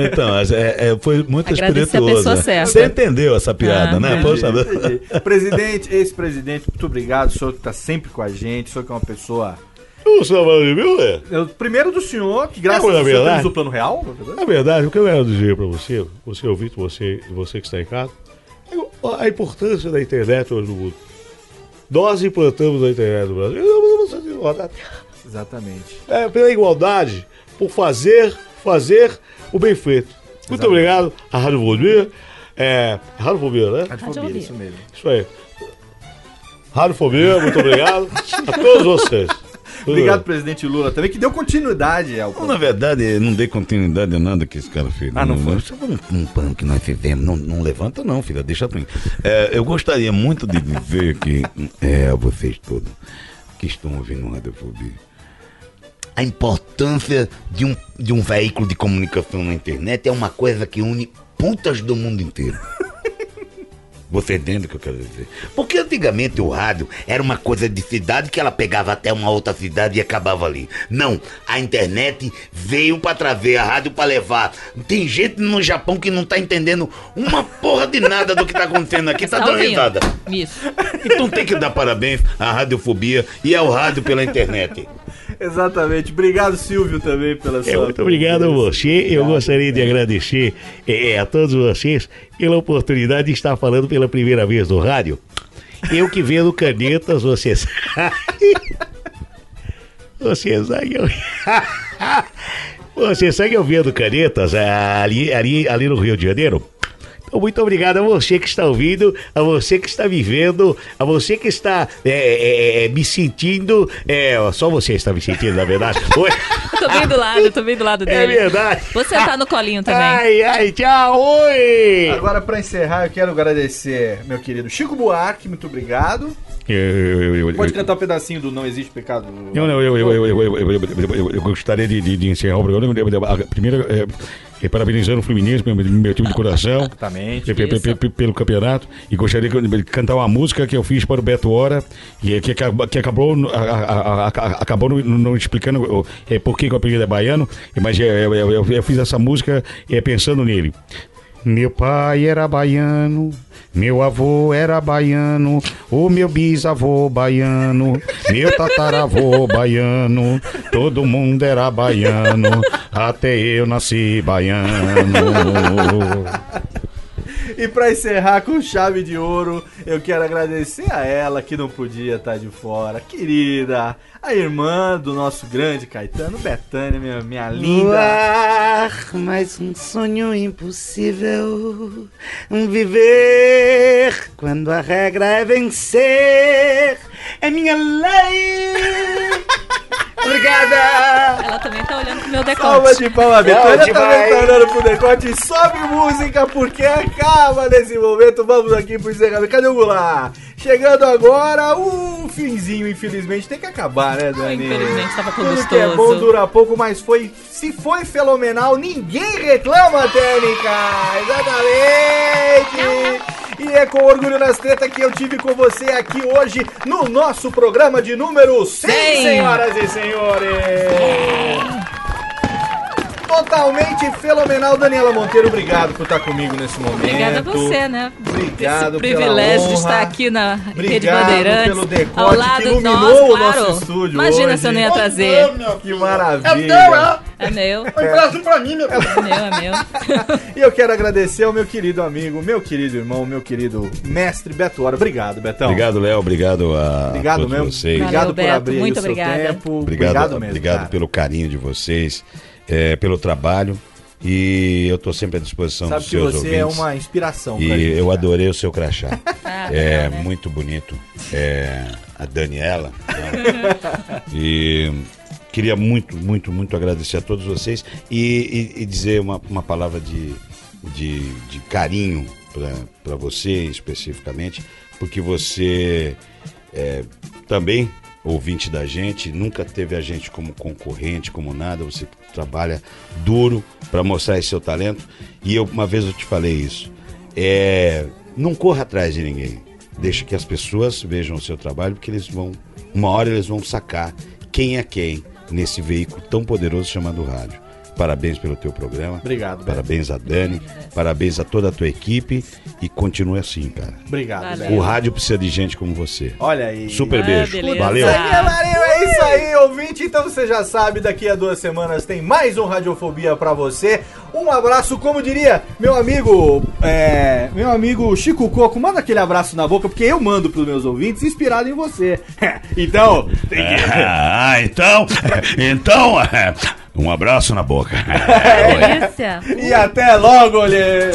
Então, é, é, foi muito Agradecer a espirituoso. pessoa certa. Você entendeu essa piada, Ah, né? entendi, Poxa, Entendi. Presidente, ex-presidente, muito obrigado. O senhor que tá sempre com a gente. O senhor que é uma pessoa. O senhor falou de mim, ué? Eu, primeiro do senhor, que graças É, a Deus temos o plano real. Na verdade, o que eu quero dizer para você, você ouvinte, você, você que está em casa, é a importância da internet hoje no mundo. Nós implantamos a internet no Brasil. Exatamente. É, pela igualdade, por fazer, fazer o bem feito. Muito obrigado à Rádio Fobia. É, Rádio Fobia, né? Radiofobia, Radiofobia. isso mesmo. Isso aí. Radiofobia, muito obrigado. A todos vocês. Obrigado, presidente Lula, também, que deu continuidade ao Não, na verdade, não dei continuidade a nada que esse cara fez. Ah, não foi? Isso foi um, um pano que nós fizemos. Não, não levanta, não, filha, deixa pra mim. É, eu gostaria muito de dizer que, é, a vocês todos que estão ouvindo Radiofobia, a importância de um, de um veículo de comunicação na internet é uma coisa que une putas do mundo inteiro. Você entende o que eu quero dizer? Porque antigamente o rádio era uma coisa de cidade que ela pegava até uma outra cidade e acabava ali. Não, a internet veio pra trazer a rádio pra levar. Tem gente no Japão que não tá entendendo uma porra de nada do que tá acontecendo aqui, tá dando risada. Isso. Então tem que dar parabéns à radiofobia e ao rádio pela internet. Exatamente. Obrigado, Silvio, também, pela sua. É, muito obrigado a você. Eu gostaria de agradecer eh, a todos vocês pela oportunidade de estar falando pela primeira vez no rádio. Eu que vendo canetas, você sabe. Você sabe. Eu... Você sabe eu vendo canetas ali, ali, ali no Rio de Janeiro? Então, muito obrigado a você que está ouvindo, a você que está vivendo, a você que está é, é, me sentindo. É, só você está me sentindo, na verdade. Oi. tô bem do lado, tô bem do lado dele. É verdade. Você tá no colinho também. Ai, ai, tchau, oi! Agora, para encerrar, eu quero agradecer meu querido Chico Buarque, muito obrigado. Pode cantar um pedacinho do Não Existe Pecado? Não, não, eu, eu, eu, eu, gostaria de, encerrar o programa. Primeiro é, é, parabenizando o Fluminense, meu, meu time de coração. Exatamente. Pe- pe- pe- pe- pelo campeonato e gostaria de cantar uma música que eu fiz para o Beto Hora e que, acab- que acabou a- a- a- a- acabou não, não explicando é, por que que o apelido é baiano mas é, eu, eu- eu- eu fiz essa música é, pensando nele meu pai era baiano, meu avô era baiano, o meu bisavô baiano, meu tataravô baiano, todo mundo era baiano, até eu nasci baiano. E pra encerrar com chave de ouro, eu quero agradecer a ela que não podia estar de fora, querida, a irmã do nosso grande Caetano, Betânia, minha, minha linda. Ar, mais um sonho impossível. Viver quando a regra é vencer. É minha lei. Obrigada. Ela também tá olhando pro meu decote. Salva de palmas, Não, Betânia também demais. tá olhando pro decote. Sobe música, porque acaba nesse momento. Vamos aqui pro encerramento. Cadê o Goulart? Chegando agora, o finzinho, infelizmente, tem que acabar, né, Dani? Infelizmente, tava tão Tudo que é bom gostoso. dura pouco, mas foi. Se foi fenomenal, ninguém reclama, Técnica! Exatamente! E é com orgulho nas tretas que eu tive com você aqui hoje no nosso programa de número 100, Cem. senhoras e senhores! Totalmente fenomenal, Daniela Monteiro. Obrigado por estar comigo nesse momento. Obrigada a você, né? Obrigado Esse privilégio de estar aqui na Rede Obrigado Bandeirantes. pelo decote ao lado que iluminou nós, o claro. nosso estúdio Imagina hoje. se eu não ia trazer. Que maravilha! É meu. pra mim, meu. É meu, é meu. E eu quero agradecer ao meu querido amigo, meu querido irmão, meu querido mestre Beto Hora. Obrigado, Betão. Obrigado, Léo. Obrigado a, Obrigado todos mesmo. vocês. Valeu, Obrigado por Beto, abrir muito o seu obrigada. tempo. Obrigado, Obrigado mesmo. obrigado cara. pelo carinho de vocês, é, pelo trabalho. E eu estou sempre à disposição Sabe dos que seus você é ouvintes. uma inspiração E gente, eu cara. adorei o seu crachá. Ah, é né? muito bonito. É, a Daniela. né? e queria muito, muito, muito agradecer a todos vocês e, e- e dizer uma, uma palavra de, de, de carinho para você especificamente, porque você é, também ouvinte da gente, nunca teve a gente como concorrente, como nada, você trabalha duro para mostrar esse seu talento. E eu, uma vez eu te falei isso. É, não corra atrás de ninguém. Deixa que as pessoas vejam o seu trabalho, porque eles vão, uma hora eles vão sacar quem é quem nesse veículo tão poderoso chamado rádio. Parabéns pelo teu programa. Obrigado, Beto. Parabéns a Dani. Parabéns a toda a tua equipe. E continue assim, cara. Obrigado, Valeu. O rádio precisa de gente como você. Olha aí. Super Ah, beijo. beleza. Valeu. Marinho, é isso aí, ouvinte. Então você já sabe, daqui a duas semanas tem mais um Radiofobia pra você. Um abraço, como diria meu amigo, é, meu amigo Chico Coco, manda aquele abraço na boca, porque eu mando pros meus ouvintes inspirado em você. então, tem que... Ah, então, então, é, um abraço na boca. Delícia. E até logo, olhe!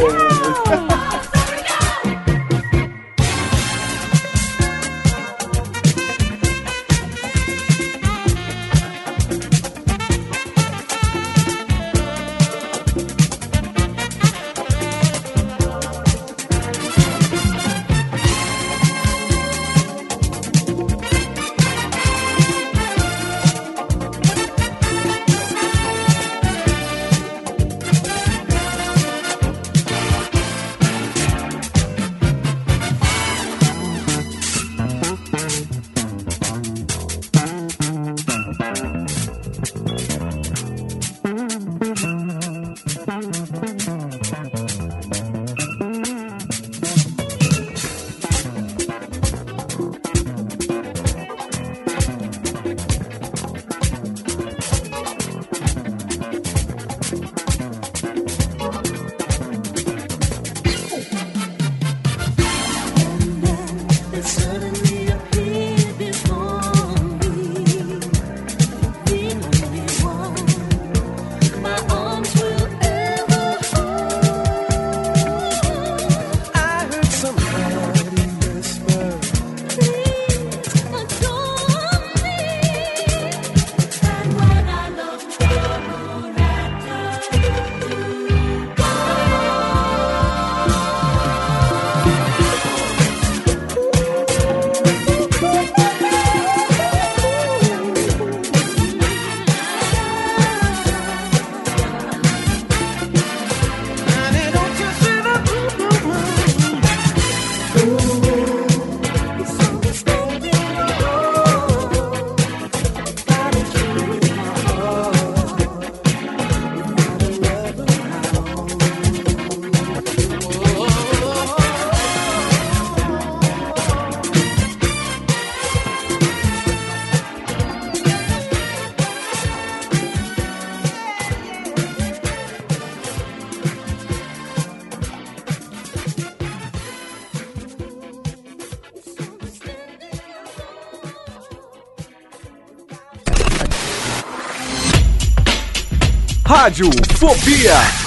Rádio Fobia.